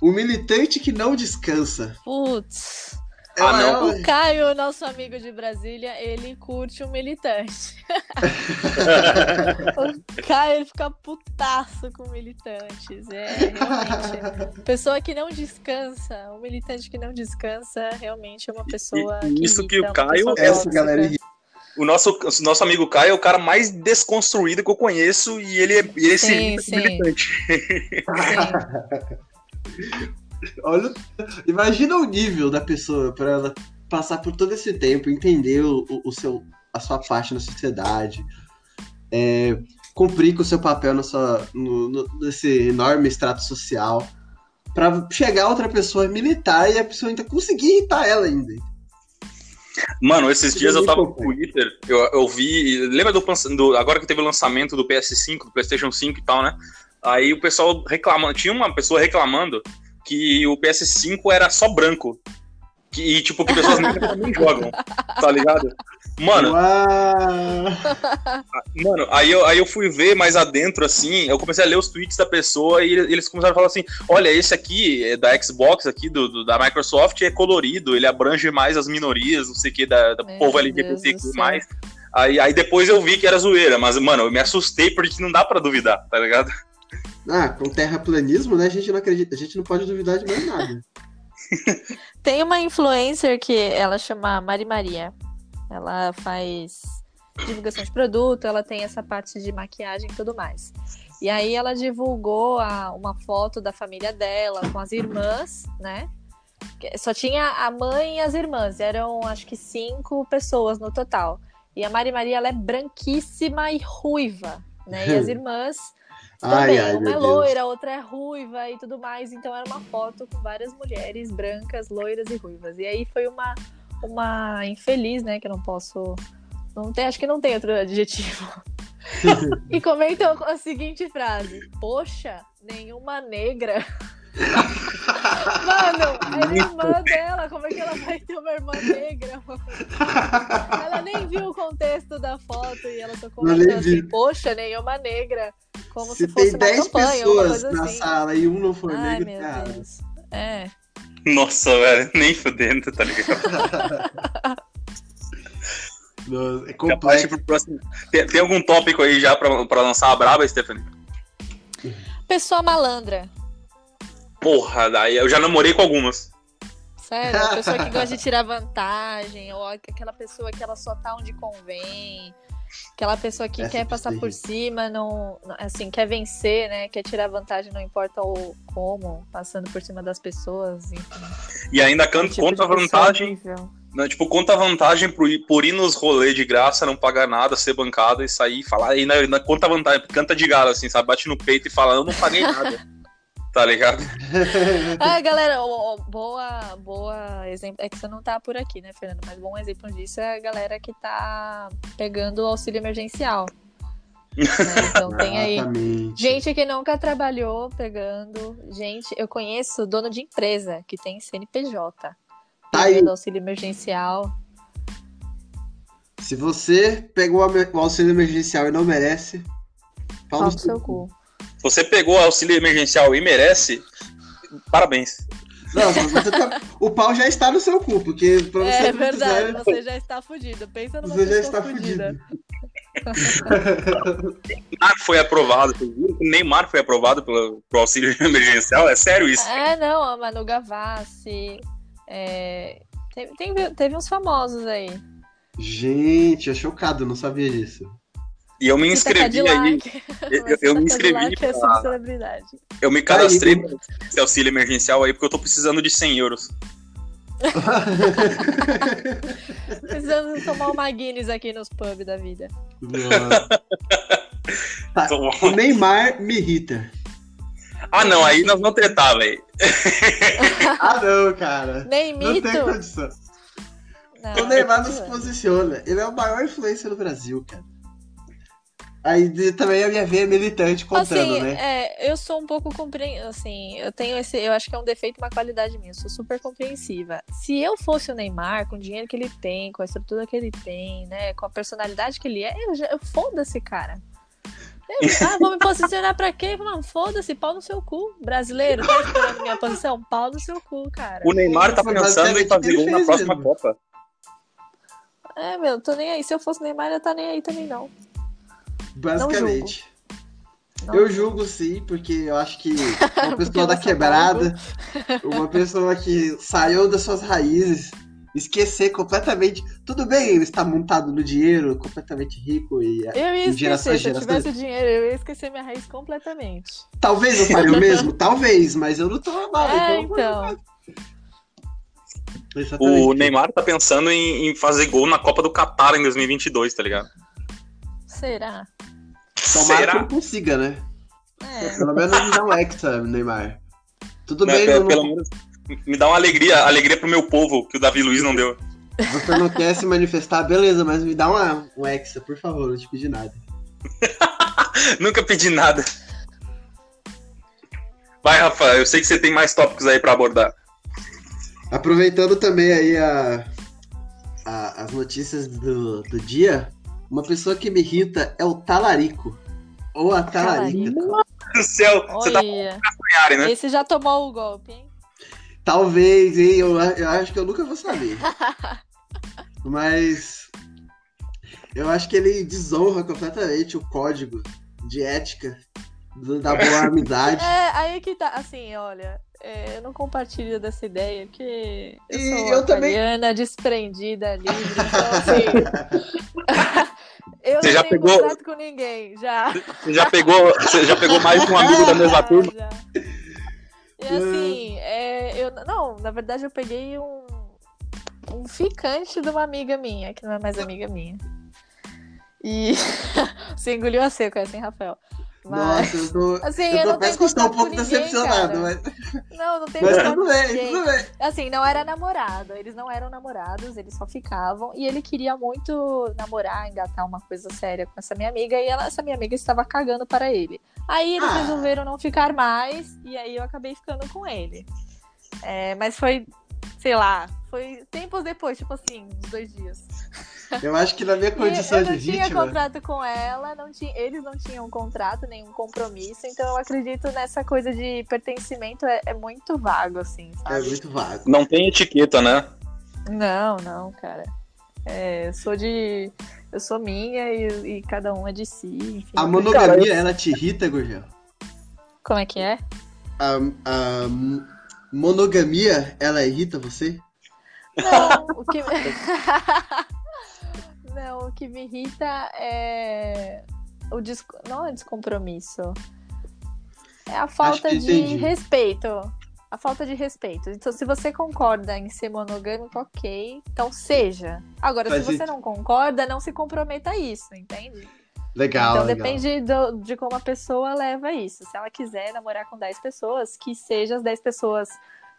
o militante que não descansa. Putz. Ah, não. O Caio, nosso amigo de Brasília, ele curte o militante. o Caio, ele fica putaço com militantes. É, realmente. Pessoa que não descansa, o militante que não descansa, realmente é uma pessoa E- que isso que irrita, o uma Caio é Essa galera irrita. O nosso, o nosso amigo Caio é o cara mais desconstruído que eu conheço e ele, é- ele se Sim, com sim. militante. Sim. Olha, imagina o nível da pessoa para ela passar por todo esse tempo, entender o, o- seu, a sua parte na sociedade, é, cumprir com o seu papel na sua, no- no- nesse enorme extrato social, para chegar outra pessoa militar e a pessoa ainda conseguir irritar ela ainda. Mano, esses dias eu Ninguém tava no. Twitter, eu, eu vi. Lembra do, do- Agora que teve o lançamento do PS5, do PlayStation 5 e tal, né? Aí o pessoal reclamando. Tinha uma pessoa reclamando que o PS5 era só branco. Que, e, tipo, que pessoas também jogam, tá ligado? Mano, Uau! Mano, aí eu, aí eu fui ver mais adentro, assim, eu comecei a ler os tweets da pessoa e eles começaram a falar assim, olha, esse aqui é da Xbox, aqui, do, do- da Microsoft, é colorido, ele abrange mais as minorias, não sei o que, da, da povo LGBTQ+. do céu. Aí, aí depois eu vi que era zoeira, mas, mano, eu me assustei porque não dá pra duvidar, tá ligado? Ah, com terraplanismo, né? A gente não acredita, a gente não pode duvidar de mais nada. Tem uma influencer que ela chama Mari Maria. Ela faz divulgação de produto, ela tem essa parte de maquiagem e tudo mais. E aí ela divulgou a- uma foto da família dela com as irmãs, né? Só tinha a mãe e as irmãs, eram acho que cinco pessoas no total. E a Mari Maria ela é branquíssima e ruiva, né? E as irmãs também, ai, uma meu é Deus. loira, outra é ruiva e tudo mais. Então era uma foto com várias mulheres brancas, loiras e ruivas. E aí foi uma, uma infeliz, né? Que eu não posso. Não tem, acho que não tem outro adjetivo. e comentou a seguinte frase: Poxa, nenhuma negra. Mano, era irmã dela, como é que ela vai ter uma irmã negra? Ela nem viu o contexto da foto e ela só nem comentou vi. assim, poxa, nenhuma negra. Como Se se, fosse tem uma 10 campanha, uma pessoas na assim. sala e um não for Ai, negro, meu cara. Deus. É. Nossa, velho, nem fudendo, tá ligado? Nossa, é complexo. pro próximo. Tem, tem algum tópico aí já pra, pra lançar a braba, Stephanie? Pessoa malandra. Porra, daí eu já namorei com algumas. Sério, a pessoa que gosta de tirar vantagem, ou aquela pessoa que ela só tá onde convém. Aquela pessoa que Essa quer é passar por cima, não, não- assim, quer vencer, né? Quer tirar vantagem, não importa o como, passando por cima das pessoas, enfim. E ainda Um can- tipo conta vantagem horrível. Né, tipo, conta vantagem por ir, por ir nos rolês de graça, não pagar nada, ser bancado e sair e falar. E na, na- conta vantagem, canta de galo, assim, sabe? Bate no peito e fala, eu não paguei nada. tá ligado? Ah, galera, ó, ó, boa, boa exemplo. É que você não tá por aqui, né, Fernando? Mas bom exemplo disso é a galera que tá pegando o auxílio emergencial. né? Então tem aí. Exatamente. Gente que nunca trabalhou pegando. Gente, eu conheço dono de empresa que tem CNPJ. Tá aí. Pegando auxílio emergencial. Se você pegou o auxílio emergencial e não merece, Pau no seu cu. Você pegou auxílio emergencial e merece, parabéns. Não, tá- o pau já está no seu cu, porque pra você É não verdade, quiser, você já está fudido. Pensa numa você já está fudida. fudido. Neymar foi aprovado, Neymar foi aprovado pelo, pro auxílio emergencial? É sério isso? É, não, a Manu Gavassi. é, teve, tem- teve uns famosos aí. Gente, eu chocado, não sabia disso. E eu me Cita inscrevi aí, Cadillac. eu- eu me Cita inscrevi é pra- subcelebridade. eu me cadastrei Aí, pra esse auxílio emergencial aí porque eu tô precisando de 100 euros. Precisamos tomar uma Guinness aqui nos pubs da vida. Nossa. Tá, O Neymar me irrita. Ah, não, aí nós vamos tretar, velho. ah, não, cara. Nem Não mito. tem condição. Não, O Neymar não se posiciona. Ele é o maior influencer do Brasil, cara. Aí de- também a minha veia militante contando, assim, né? é, eu sou um pouco compre... assim, eu tenho esse, eu acho que é um defeito, uma qualidade minha, eu sou super compreensiva. Se eu fosse o Neymar, com o dinheiro que ele tem, com a estrutura que ele tem, né, com a personalidade que ele é, eu, já- eu foda-se, cara. Eu, ah, vou me posicionar pra quê? Mano, foda-se, pau no seu cu. Brasileiro, tá esperando minha posição? Pau no seu cu, cara. O Neymar tá pensando em fazer gol na próxima. Copa. É, meu, tô nem aí. Se eu fosse o Neymar, eu tá nem aí também, não. Basicamente. Não. Eu julgo sim, porque eu acho que uma pessoa da quebrada, uma pessoa que saiu das suas raízes, esquecer completamente. Tudo bem, ele está montado no dinheiro, completamente rico e Eu ia gerações, se eu gerações. tivesse dinheiro, eu ia esquecer minha raiz completamente. talvez eu faria o mesmo, talvez, mas eu não tô amado. É, então. então. O Neymar tá pensando em, em fazer gol na Copa do Catar em 2022, tá ligado? Será? Tomara que Será? ele consiga, né? É. Pelo menos me dá um hexa, Neymar. Tudo Né, bem, pe- não- pelo menos me dá uma alegria, alegria pro meu povo, que o Davi Luiz não deu. você não quer se manifestar, beleza, mas me dá uma, um hexa, por favor, não te pedi nada. Nunca pedi nada. Vai, Rafa, eu sei que você tem mais tópicos aí pra abordar. Aproveitando também aí a, a- as notícias do, do dia, uma pessoa que me irrita é o talarico. Ou a talarica. Talarico. Meu Deus do céu, você tá né? esse já tomou o golpe, hein? Talvez, hein? Eu, eu acho que eu nunca vou saber. Mas eu acho que ele desonra completamente o código de ética da boa amizade. É, aí que tá, assim, olha, é, eu não compartilho dessa ideia, porque eu E sou eu também- aquariana, desprendida, livre, então assim... eu Você não já tenho pegou- contrato com ninguém, já. Você já pegou, você já pegou mais um amigo da mesma turma? já. E assim, é, eu, não, na verdade eu peguei um, um ficante de uma amiga minha, que não é mais amiga minha. E você engoliu a seco essa, hein, Rafael? Nossa, eu tô. assim, Eu, eu, tô que estou um pouco ninguém, decepcionado, cara. mas, Não, não tenho mas tudo bem, tudo bem. Assim, não era namorado, eles não eram namorados, eles só ficavam. E ele queria muito namorar, engatar uma coisa séria com essa minha amiga, e ela, essa minha amiga estava cagando para ele. Aí eles Ah. resolveram não ficar mais, e aí eu acabei ficando com ele. É, mas foi, sei lá, foi tempos depois, tipo assim, uns dois dias. Eu acho que na minha condição eu de não tinha vítima. contrato com ela, não tinha, eles não tinham contrato, nenhum compromisso, então eu acredito nessa coisa de pertencimento é, é muito vago, assim, É sabe? muito vago. Não tem etiqueta, né? Não, não, cara. É, eu sou de. Eu sou minha e, e cada um é de si. Enfim. A monogamia, Cara, ela te irrita, Gurgel? Como é que é? A, a monogamia, ela irrita você? Não, o que. não, o que me irrita é. O des... Não é descompromisso. É a falta de entendi. respeito. A falta de respeito. Então, se você concorda em ser monogâmico, ok. Então seja. Agora, Faz se você sentido. não concorda, não se comprometa a isso, entende? Legal, então legal. depende do- de como a pessoa leva isso. Se ela quiser namorar com 10 pessoas, que sejam as 10 pessoas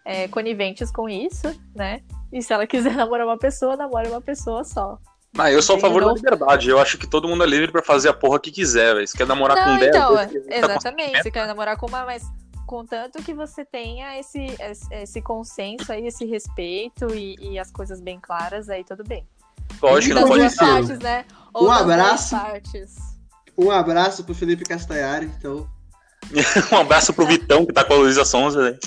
é, coniventes com isso, né? E se ela quiser namorar uma pessoa, namore uma pessoa só. Ah, eu sou a favor da liberdade. Eu acho que todo mundo é livre pra fazer a porra que quiser, velho. Se quer namorar Não, com 10, então, tá exatamente. Você quer namorar com uma, mas contanto que você tenha esse, esse, esse consenso aí, esse respeito e, e as coisas bem claras, aí tudo bem. Lógico não pode partes, né? Ou Um abraço. Um abraço pro Felipe Castanhari, então. Um abraço pro Vitão, que tá com a Luísa Sonza, velho.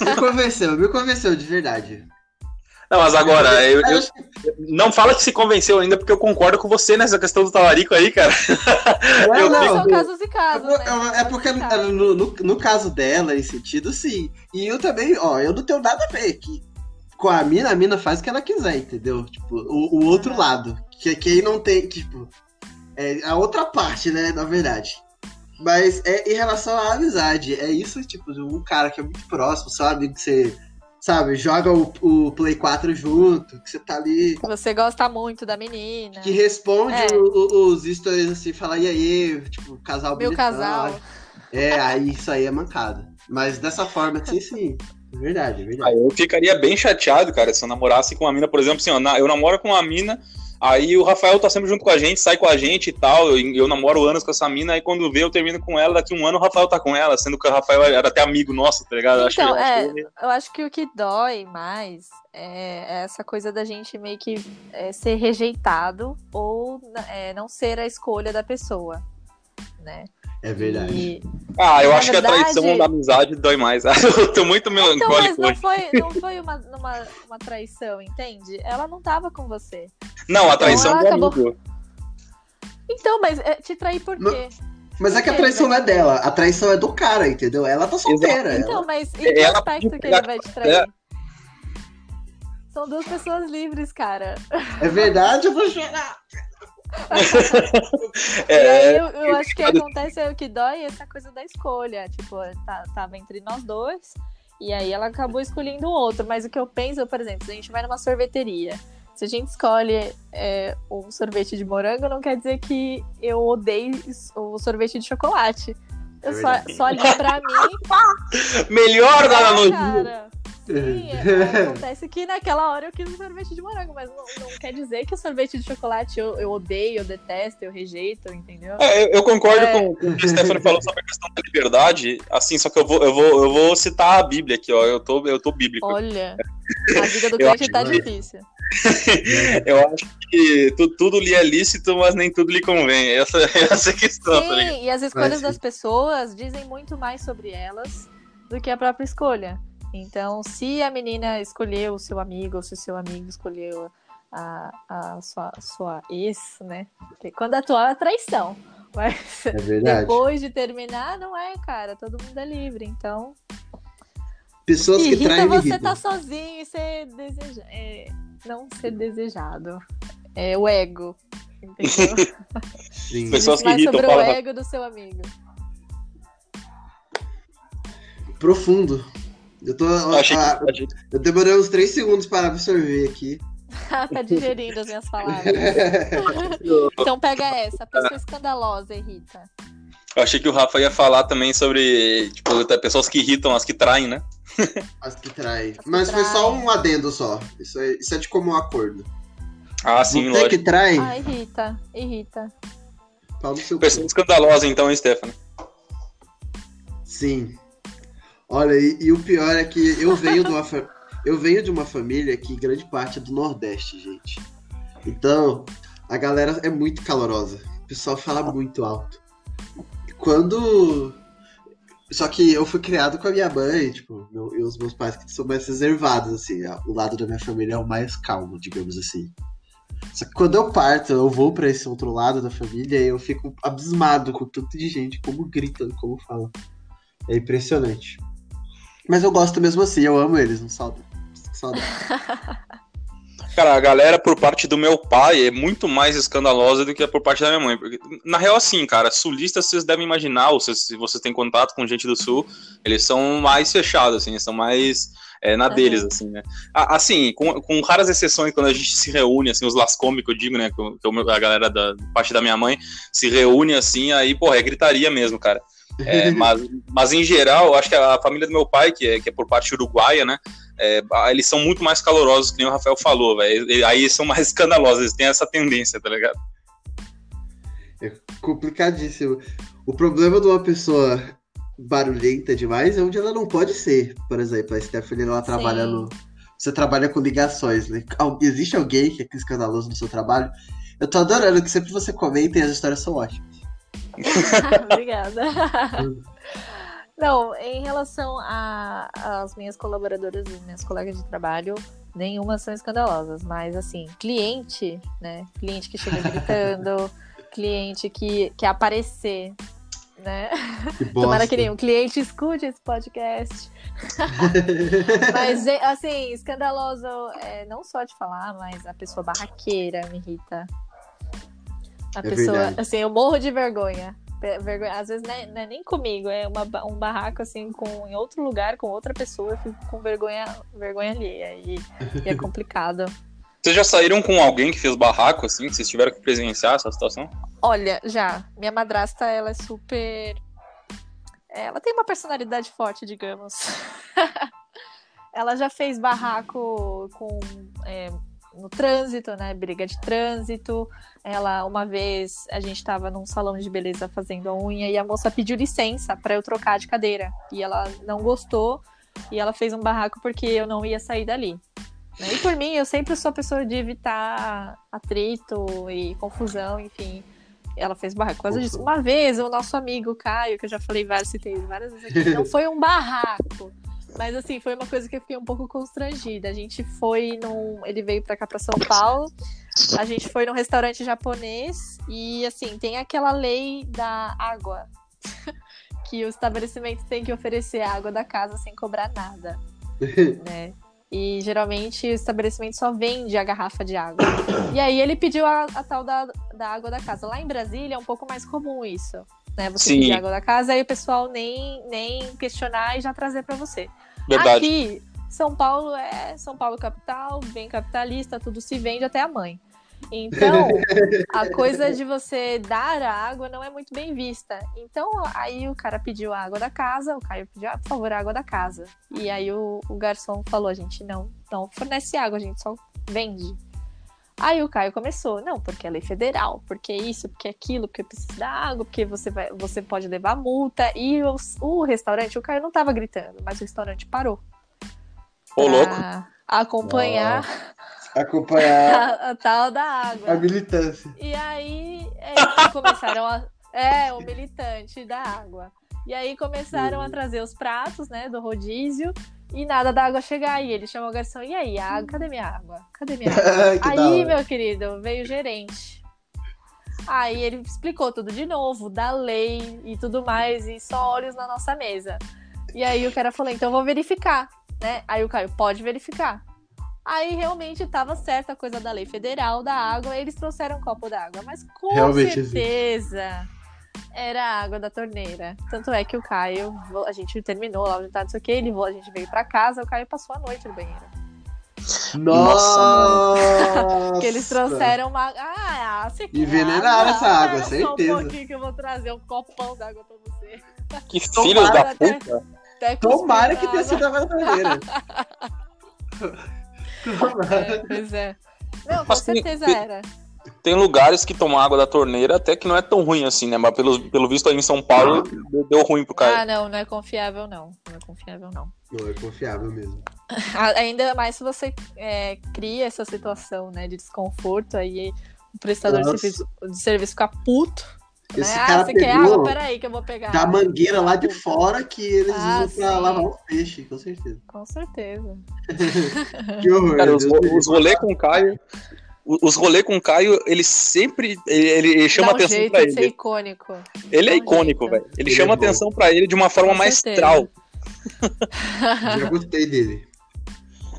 Me convenceu, me convenceu, de verdade. Não, mas agora, eu, eu- não fala que se convenceu ainda, porque eu concordo com você nessa questão do talarico aí, cara. Não, eu não, fico- São casos e casos, Eu- né? É porque no, no, no caso dela, em sentido, sim. E eu também, ó, eu não tenho nada a ver que com a mina, a mina faz o que ela quiser, entendeu? Tipo, o, o outro Uhum. lado. Que quem não tem, tipo, é a outra parte, né, na verdade. Mas é em relação à amizade. É isso, tipo, de um cara que é muito próximo, sabe? Que você, sabe, joga o, o Play 4 junto, que você tá ali. Você gosta muito da menina. Que responde É. o- os stories assim, fala, e aí, tipo, casal Meu bonitão, casal. É, aí isso aí é mancada. Mas dessa forma, sim, sim. É verdade, é verdade. Aí eu ficaria bem chateado, cara, se eu namorasse com uma mina, por exemplo, assim, ó, eu namoro com uma mina, aí o Rafael tá sempre junto com a gente, sai com a gente e tal, eu, eu namoro anos com essa mina, aí quando vê eu termino com ela, daqui um ano o Rafael tá com ela, sendo que o Rafael era até amigo nosso, tá ligado? Eu acho Então, que- eu acho que- Eu acho que o que dói mais é essa coisa da gente meio que é, ser rejeitado ou é, não ser a escolha da pessoa, né? É verdade. E- Ah, eu Na acho que a verdade- traição da amizade dói mais. eu tô muito Então, melancólico mas não hoje. foi, não foi uma, uma, uma traição, entende? Ela não tava com você. Não, a traição ela do acabou- amigo. Então, mas é, te trair por Não- quê? Mas é que a traição não é dela, a traição é do cara, entendeu? Ela tá solteira. ela- Então, mas em que Ela aspecto que ele vai te trair? São duas pessoas livres, cara. É verdade, eu vou chorar. E É, aí eu, eu acho que acontece é o que dói é essa coisa da escolha. Tipo, tá, tava entre nós dois, e aí ela acabou escolhendo o outro. Mas o que eu penso, por exemplo, se a gente vai numa sorveteria, se a gente escolhe é, um sorvete de morango, não quer dizer que eu odeio o sorvete de chocolate. Eu É só, só ali pra mim. melhor da é, analogia. Sim, é, acontece que naquela hora eu quis um sorvete de morango, mas não, não quer dizer que o sorvete de chocolate eu, eu odeio, eu detesto, eu rejeito, entendeu? É, eu, eu concordo É. com, com o que o Stephanie falou sobre a questão da liberdade. Assim, só que eu vou, eu vou, eu vou citar a Bíblia aqui, ó. Eu tô, eu tô bíblico. Olha, a vida do crente tá acho- difícil. Eu acho que tu- tudo lhe é lícito, mas nem tudo lhe convém. Essa, essa é a questão, tá? Sim, e as escolhas sim. das pessoas dizem muito mais sobre elas do que a própria escolha. Então, se a menina escolheu o seu amigo, ou se o seu amigo escolheu a, a sua, sua ex, né? Porque quando atual é traição. Mas É depois de terminar, não é, cara. Todo mundo é livre. Então, Pessoas que irrita traem me você irritam. tá sozinho e ser deseja... é, não ser desejado. É o ego. Entendeu? Sim. Pessoas que irritam, sobre o ego do seu amigo. Profundo. Eu tô. Eu achei ah, que. eu demorei uns 3 segundos para absorver aqui. tá digerindo as minhas palavras. Então pega essa. A pessoa escandalosa irrita. Eu achei que o Rafa ia falar também sobre, tipo, pessoas que irritam, as que traem, né? As que traem. As que Mas foi só um adendo só. Isso é, isso é de comum acordo. Ah, sim, Você lógico. que trai, Ah, irrita. Irrita. Pessoa escandalosa, então, hein, Stephanie? Sim. Olha, e, e o pior é que eu venho de uma fa- eu venho de uma família que grande parte é do Nordeste, gente. Então, a galera é muito calorosa. O pessoal fala muito alto. Quando só que eu fui criado com a minha mãe, tipo, meu- e os meus pais que são mais reservados, assim. O lado da minha família é o mais calmo, digamos assim. Só que quando eu parto, eu vou pra esse outro lado da família e eu fico abismado com tanto de gente, como grita, como fala. É impressionante. Mas eu gosto mesmo assim, eu amo eles, não. Saudade. Cara, a galera por parte do meu pai é muito mais escandalosa do que a por parte da minha mãe. Porque, na real, assim, cara, sulistas vocês devem imaginar, ou se, se vocês têm contato com gente do sul, eles são mais fechados, assim, eles são mais é, na Uhum. deles, assim, né? Assim, com, com raras exceções, quando a gente se reúne, assim, os lascome que eu digo, né? Que, eu- que eu- a galera da parte da minha mãe se reúne assim, aí, porra, é gritaria mesmo, cara. É, mas, mas em geral, eu acho que a família do meu pai, que é, que é por parte uruguaia, né? é, eles são muito mais calorosos, que nem o Rafael falou, velho. Aí são mais escandalosos, eles têm essa tendência, tá ligado? Complicadíssimo. O problema de uma pessoa barulhenta demais é onde ela não pode ser. Por exemplo, a Stephanie, ela trabalha Sim. no. Você trabalha com ligações, né? Existe alguém que é escandaloso no seu trabalho? Eu tô adorando que sempre você comenta e as histórias são ótimas. Obrigada. Não, em relação às minhas colaboradoras e minhas colegas de trabalho, nenhuma são escandalosas, mas assim, cliente, né? Cliente que chega gritando, cliente que quer aparecer, né? Que Tomara que nenhum cliente escute esse podcast. Mas, assim, escandaloso, é, não só de falar, mas a pessoa barraqueira me irrita. A É pessoa, verdade. assim, eu morro de vergonha. Vergonha às vezes não é, não é nem comigo, é uma um barraco, assim, com, em outro lugar, com outra pessoa, eu fico com vergonha, vergonha alheia. E, e é complicado. Vocês já saíram com alguém que fez barraco, assim, que vocês tiveram que presenciar essa situação? Olha, já, minha madrasta, ela é super ela tem uma personalidade forte, digamos. ela já fez barraco com é, no trânsito, né? Briga de trânsito. Ela, uma vez, a gente estava num salão de beleza fazendo a unha e a moça pediu licença para eu trocar de cadeira. E ela não gostou e ela fez um barraco porque eu não ia sair dali. E por mim, eu sempre sou a pessoa de evitar atrito e confusão, enfim. Ela fez barraco por disso. Uma vez, o nosso amigo Caio, que eu já falei várias, citei várias vezes aqui, não foi um barraco. Mas assim, foi uma coisa que eu fiquei um pouco constrangida. A gente foi num. Ele veio pra cá, pra São Paulo. A gente foi num restaurante japonês e assim, tem aquela lei da água. que o estabelecimento tem que oferecer água da casa sem cobrar nada. né? E geralmente o estabelecimento só vende a garrafa de água. E aí ele pediu a, a tal da, da água da casa. Lá em Brasília é um pouco mais comum isso né? Você Sim. pedir água da casa, aí o pessoal nem, nem questionar e já trazer para você. Verdade. Aqui, São Paulo é São Paulo capital, bem capitalista, tudo se vende até a mãe. Então, a coisa de você dar a água não é muito bem vista. Então, aí o cara pediu a água da casa, o Caio pediu, ah, por favor, a água da casa. E aí o, o garçom falou, a gente não, não fornece água, a gente só vende. Aí o Caio começou, não, porque é lei federal, porque isso, porque aquilo, porque precisa da água, porque você, vai, você pode levar multa. E o, o restaurante, o Caio não tava gritando, mas o restaurante parou. Ô, louco! Acompanhar. Acompanhar a, a, tal da água. A militância. E aí é, começaram a. É, o militante da água. E aí começaram a trazer os pratos, né, do rodízio. E nada da água chegar. E ele chamou o garçom. E aí, água? Cadê minha água? Cadê minha água? aí, meu querido, veio o gerente. Aí ele explicou tudo de novo, da lei e tudo mais, e só olhos na nossa mesa. E aí o cara falou, então vou verificar, né? Aí o Caio, pode verificar. Aí realmente estava certa a coisa da lei federal, da água, eles trouxeram um copo d'água. Mas com realmente, certeza era a água da torneira. Tanto é que o Caio, a gente terminou lá o jantar, não sei o que, ele, a gente veio pra casa, o Caio passou a noite no banheiro. Nossa! que eles trouxeram uma. Ah, você quer Envenenaram essa água, certeza. Só um pouquinho que eu vou trazer um copão d'água pra você. Que filhos da puta! Até, até Tomara que tenha sido água da torneira. É, pois é. Não, com Mas certeza tem, era tem lugares que tomam água da torneira até que não é tão ruim assim, né? Mas pelo, pelo visto aí em São Paulo deu, deu ruim pro cara. Ah, não, não é confiável não. Não é confiável não. Não é confiável mesmo. Ainda mais se você é, cria essa situação, né, de desconforto, aí o prestador de serviço, de serviço fica puto. Esse né? cara ah, você quer água? Peraí que eu vou pegar. Da mangueira lá de fora que eles ah, usam pra sim. lavar o peixe, com certeza. Com certeza. que horror. Cara, os, os rolê com o Caio os rolês com o Caio, ele sempre. Ele, ele chama um atenção pra ele. Ser icônico. Ele é icônico, velho. Ele, ele, chama é atenção pra ele de uma forma com maestral. Já gostei dele.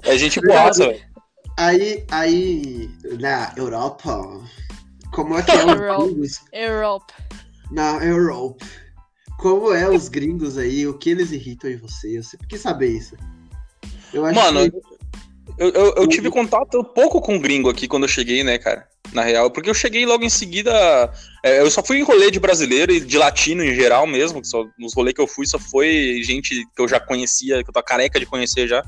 É gente boa, velho. Aí, aí, na Europa, como é que é os gringos? Europa. Na Europa. Como é os gringos aí? O que eles irritam em você? Eu sempre quis saber isso. Eu acho Mano, que... Eu, eu, eu, tive contato pouco com gringo aqui quando eu cheguei, né, cara? Na real, porque eu cheguei logo em seguida. É, eu só fui em rolê de brasileiro e de latino em geral mesmo. Só, nos rolês que eu fui só foi gente que eu já conhecia, que eu tô careca de conhecer já.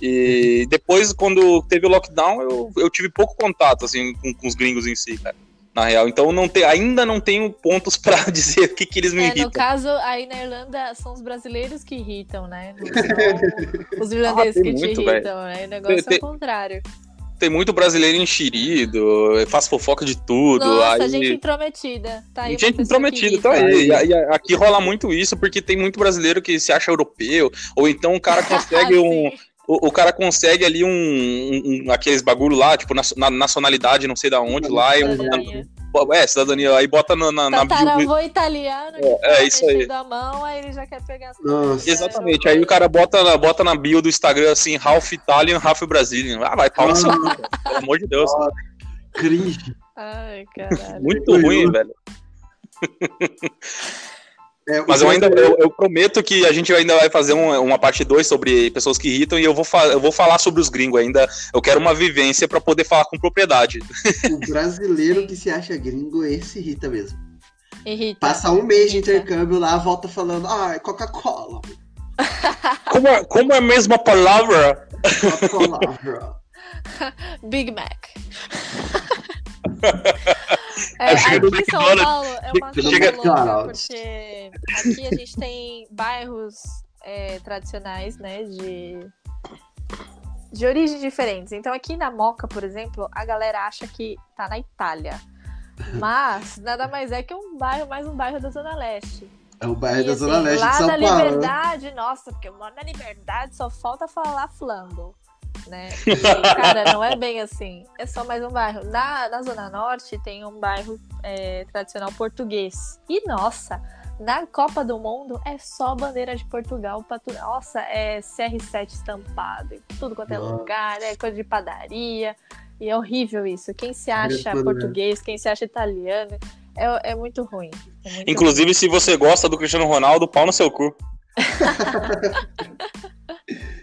E depois, quando teve o lockdown, eu, eu tive pouco contato, assim, com, com os gringos em si, cara na real. Então não te, ainda não tenho pontos para dizer o que, que eles me é, irritam. No caso, aí na Irlanda são os brasileiros que irritam, né? os irlandeses ah, que muito, te irritam, véio. né? O negócio tem, é o contrário. Tem muito brasileiro enxerido, faz fofoca de tudo. Nossa, aí... gente intrometida. Tá aí gente intrometida, tá aí. E, e, aqui rola muito isso, porque tem muito brasileiro que se acha europeu, ou então o cara consegue um o, o, cara consegue ali um, um, um, aqueles bagulho lá, tipo, na, na nacionalidade, não sei da onde, lá, e um, é, cidadania, aí bota na, na, na bio... italiano, é, é isso aí. Da mão, aí ele já quer pegar Exatamente, aí o cara bota, bota na bio do Instagram assim, Ralph Italian, Ralph Brazilian. Ah, vai, pau no seu pelo amor de Deus. Cringe. Ai, caralho. Muito ruim, velho. É, Mas eu ainda eu, eu, prometo que a gente ainda vai fazer um, uma parte 2 sobre pessoas que irritam e eu vou, eu vou falar sobre os gringos ainda. Eu quero uma vivência para poder falar com propriedade. O brasileiro que se acha gringo, esse irrita mesmo. Irrita. Passa um mês de intercâmbio lá, volta falando, ai, Coca-Cola. Como é, como é a mesma palavra? Coca-Cola. Big Mac. É, aqui em São Paulo é uma chega louca, porque aqui a gente tem bairros é, tradicionais, né, de, de origens diferentes. Então aqui na Moca, por exemplo, a galera acha que tá na Itália. Mas nada mais é que um bairro, mais um bairro da Zona Leste. É o bairro E, da assim, Zona Leste lá de São na Paulo. né? Liberdade, nossa, porque eu moro na Liberdade, só falta falar flambo, né? E, cara, não é bem assim. É só mais um bairro. Na, na Zona Norte tem um bairro é, tradicional português. E, nossa, na Copa do Mundo é só bandeira de Portugal. Pra tu... Nossa, é CR7 estampado em tudo quanto é Nossa. lugar, é coisa de padaria. E é horrível isso. Quem se acha Grande português, quem se acha italiano, é, é muito ruim. É muito Inclusive, se você gosta do Cristiano Ronaldo, pau no seu cu.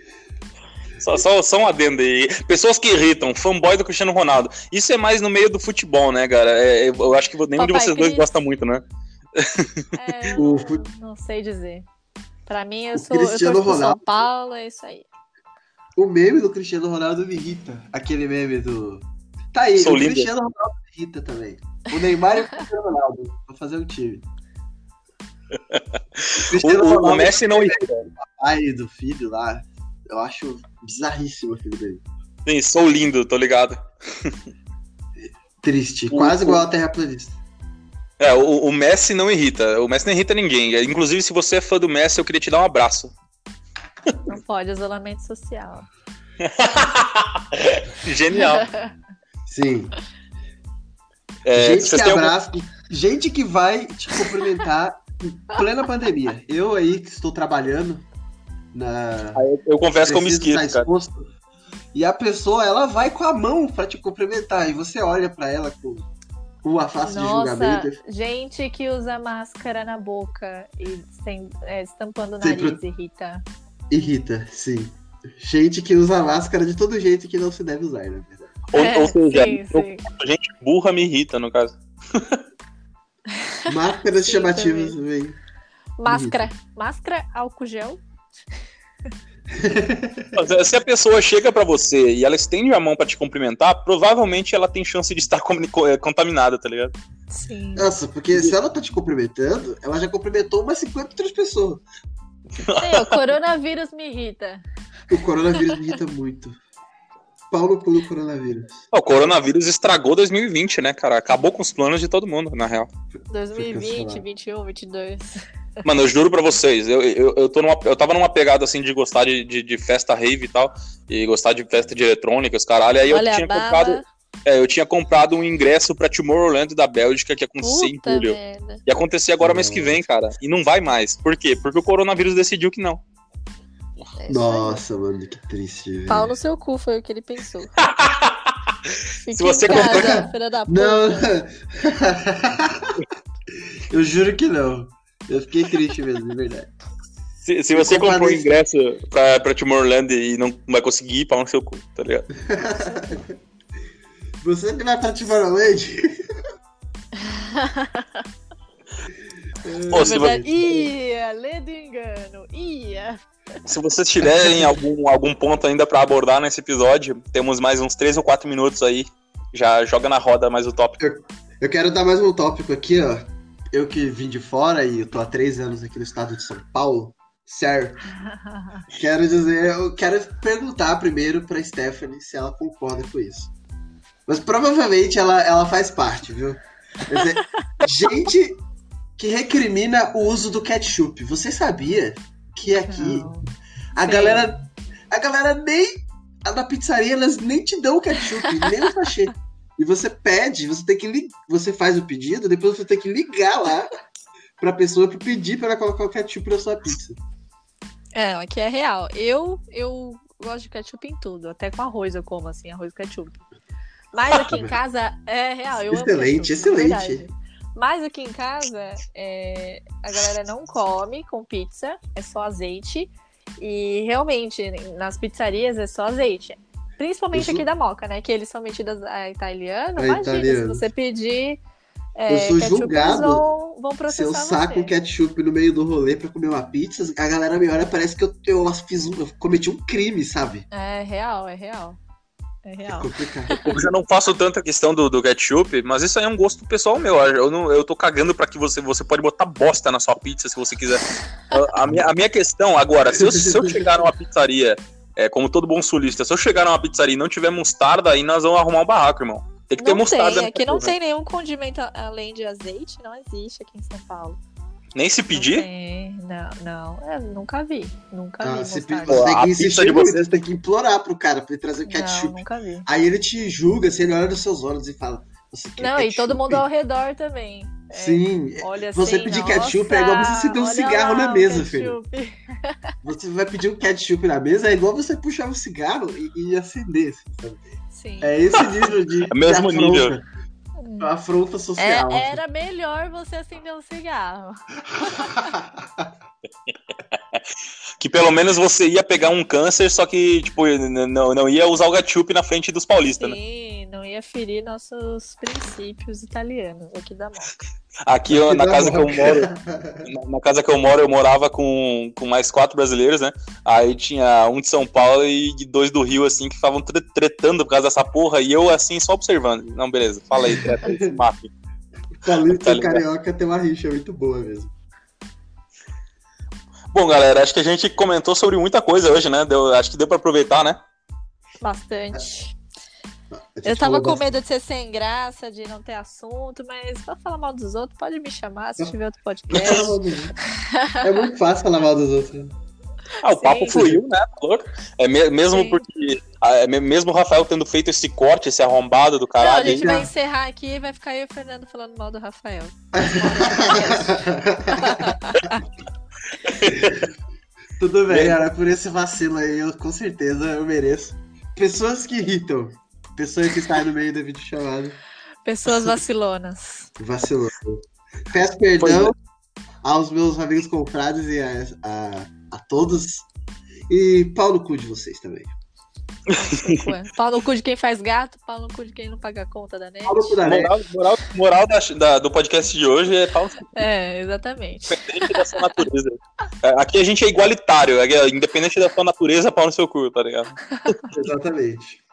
Só, só, só um adendo aí. Pessoas que irritam, fanboy do Cristiano Ronaldo. Isso é mais no meio do futebol, né, cara? É, eu acho que nenhum de Papai vocês dois gosta muito, né? É, eu O não, sei dizer. Pra mim, eu sou eu Cristiano torço pro São Ronaldo- Paulo, é isso aí. O meme do Cristiano Ronaldo me irrita. Aquele meme do. Tá aí, Sou o lindo. Cristiano Ronaldo me irrita também. O Neymar e o Cristiano Ronaldo. Vou fazer um time. O O, Cristiano o- Messi não irrita. pai do filho lá, eu acho bizarríssimo aquele dele. Sim, sou lindo, tô ligado. Triste. O- Quase o- igual a terraplanista. É, o, o Messi não irrita. O Messi não irrita ninguém. Inclusive, se você é fã do Messi, eu queria te dar um abraço. Não pode, isolamento social. Genial. Sim. É, gente que têm algum- abraça. Gente que vai te cumprimentar em plena pandemia. Eu aí que estou trabalhando na. Eu, eu confesso que eu me esqueço. E a pessoa, ela vai com a mão pra te cumprimentar. E você olha pra ela com, com uma face de Nossa, julgamento. gente que usa máscara na boca e sem, é, estampando o Sempre- nariz irrita. Irrita, sim. Gente que usa máscara de todo jeito que não se deve usar, na verdade. Ou, É, ou seja, sim, eu- sim. gente burra me irrita, no caso. Máscaras Sim, chamativas também. Máscara. Máscara, álcool gel. Mas, Se a pessoa chega pra você e ela estende a mão pra te cumprimentar, provavelmente ela tem chance de estar eh, contaminada, tá ligado? Sim. Nossa, porque se ela tá te cumprimentando, ela já cumprimentou umas 50 outras pessoas. Sim, o coronavírus me irrita. O coronavírus me irrita muito. Pau no cu do coronavírus. O coronavírus estragou 2020, né, cara? Acabou com os planos de todo mundo, na real. 2020, cancelado. 21, 22. Mano, eu juro pra vocês, eu, eu, eu, tô numa, eu tava numa pegada assim de gostar de, de, de festa rave e tal, e gostar de festa de eletrônicas, caralho. Aí eu Olha a tinha comprado. É, eu tinha comprado um ingresso pra Tomorrowland da Bélgica, que ia acontecer em Puta julho. merda. E acontecer agora mês que vem, cara. E não vai mais. Por quê? Porque o coronavírus decidiu que não. É. Nossa, mano, que triste. velho. Pau no seu cu foi o que ele pensou. Se você em casa, comprar- filha da puta. Não. eu juro que não. Eu fiquei triste mesmo, de verdade. Se, se você comprou o nesse- ingresso pra, pra Tomorrowland e não vai conseguir, pau no seu cu, tá ligado? Você que vai pra Timor-Leste? Pô, Na se, vo- verdade, ia, lê do engano, ia. se vocês tiverem algum, algum ponto ainda pra abordar nesse episódio, temos mais uns 3 ou 4 minutos aí. Já joga na roda mais o tópico. Eu quero dar mais um tópico aqui, ó. Eu que vim de fora e eu tô há três anos aqui no estado de São Paulo, certo? Quero dizer, eu quero perguntar primeiro pra Stephanie se ela concorda com isso. Mas provavelmente ela, ela faz parte, viu? Quer dizer, gente que recrimina o uso do ketchup. Você sabia que aqui Não. a Sim. galera. A galera nem. A da pizzaria, elas nem te dão o ketchup, nem o sachê. E você pede, você tem que li- Você faz o pedido, depois você tem que ligar lá pra pessoa pra pedir pra ela colocar o ketchup na sua pizza. É, aqui é real. Eu, eu gosto de ketchup em tudo. Até com arroz eu como, assim, arroz com ketchup. Mas aqui em casa é real. Eu Excelente, ketchup, excelente. Mas aqui em casa, é, a galera não come com pizza, é só azeite. E realmente, nas pizzarias é só azeite. Principalmente aqui da Moca, né? Que eles são metidos a italiano. A Imagina, se italiano. você pedir É, Eu sou julgado Vão, vão Se processar eu saco você. um ketchup no meio do rolê pra comer uma pizza, a galera me olha, parece que eu, eu fiz um, eu cometi um crime, sabe? É real, é real. É É real. complicado. Eu já não faço tanta questão do, do ketchup, mas isso aí é um gosto pessoal meu. Eu, não, eu tô cagando pra que você. Você pode botar bosta na sua pizza se você quiser. A, a minha, a minha questão agora, se eu, se eu chegar numa pizzaria, é, como todo bom sulista, se eu chegar numa pizzaria e não tiver mostarda, aí nós vamos arrumar um barraco, irmão. Tem que ter Não mostarda. tem, na aqui não coisa. tem nenhum condimento além de azeite, não existe aqui em São Paulo. Nem se Não pedir. tem, Não, não, é, nunca vi. Nunca Ah, vi você, mostarda. você tem que insistir você tem que implorar pro cara pra ele trazer o Não, ketchup. nunca vi. Aí ele te julga, assim, ele olha nos seus olhos e fala: Você quer Não, e ketchup? todo mundo ao redor também. É, Sim, Olha Você assim, pedir nossa, ketchup é igual você acender um cigarro lá na mesa, filho. você vai pedir um ketchup na mesa, é igual você puxar um cigarro e, e acender. assim, sabe? Sim. É esse nível de. É mesmo de nível. afronta. Afronta É, social. assim. era melhor você acender um cigarro. Que pelo menos você ia pegar um câncer, só que, tipo, não, não ia usar o ketchup na frente dos paulistas, né? Sim, não ia ferir nossos princípios italianos aqui da moca. Aqui eu- na casa que eu moro, na, na casa que eu moro, eu morava com, com mais quatro brasileiros, né? Aí tinha um de São Paulo e dois do Rio, assim, que estavam tre- tretando por causa dessa porra, e eu, assim, só observando. Não, beleza, fala aí, treta aí. Paulista Tá e carioca tem uma rixa muito boa mesmo. Bom, galera, acho que a gente comentou sobre muita coisa hoje, né? Deu, acho que deu pra aproveitar, né? Bastante. Eu tava com medo de ser sem graça, de não ter assunto, mas pra falar mal dos outros, pode me chamar se tiver outro podcast. É muito fácil falar mal dos outros. Ah, o Sim. papo fluiu, né? tá louco? É me- mesmo Sim. porque. ah, é me- mesmo o Rafael tendo feito esse corte, esse arrombado do Não, a caralho. gente aí, vai encerrar aqui e vai ficar eu e o Fernando falando mal do Rafael. Tudo bem, cara, por esse vacilo aí, eu com certeza eu mereço. Pessoas que irritam. Pessoas que saem no meio da videochamada. Pessoas vacilonas. Vacilou. Peço perdão aos meus amigos confrades e a, a, a todos. E pau no cu de vocês também. Ué, Pau no cu de quem faz gato, pau no cu de quem não paga a conta da net. Pau no cu da net. Moral, moral, moral da- da- do podcast de hoje é pau É, exatamente. independente da sua natureza. É, Aqui a gente é igualitário, é, independente da sua natureza, pau no seu cu, tá ligado? Exatamente.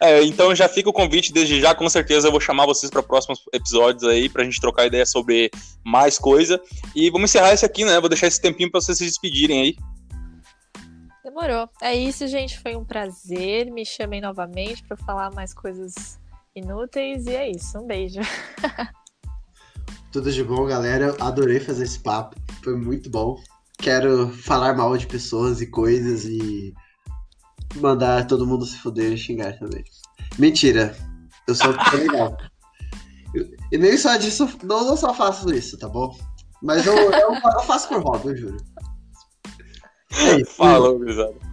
É, então já fica o convite desde já, com certeza eu vou chamar vocês para próximos episódios aí, pra gente trocar ideia sobre mais coisa. E vamos encerrar esse aqui, né? Vou deixar esse tempinho pra vocês se despedirem aí. Demorou. É isso, gente. Foi um prazer. Me chamem novamente pra falar mais coisas inúteis. E é isso. Um beijo. Tudo de bom, galera. Adorei fazer esse papo. Foi muito bom. Quero falar mal de pessoas e coisas e mandar todo mundo se fuder e xingar também. Mentira. Eu sou legal. E nem só disso, não, não só faço isso, tá bom? Mas eu, eu, eu faço por hobby, eu juro. Falou, gurizada.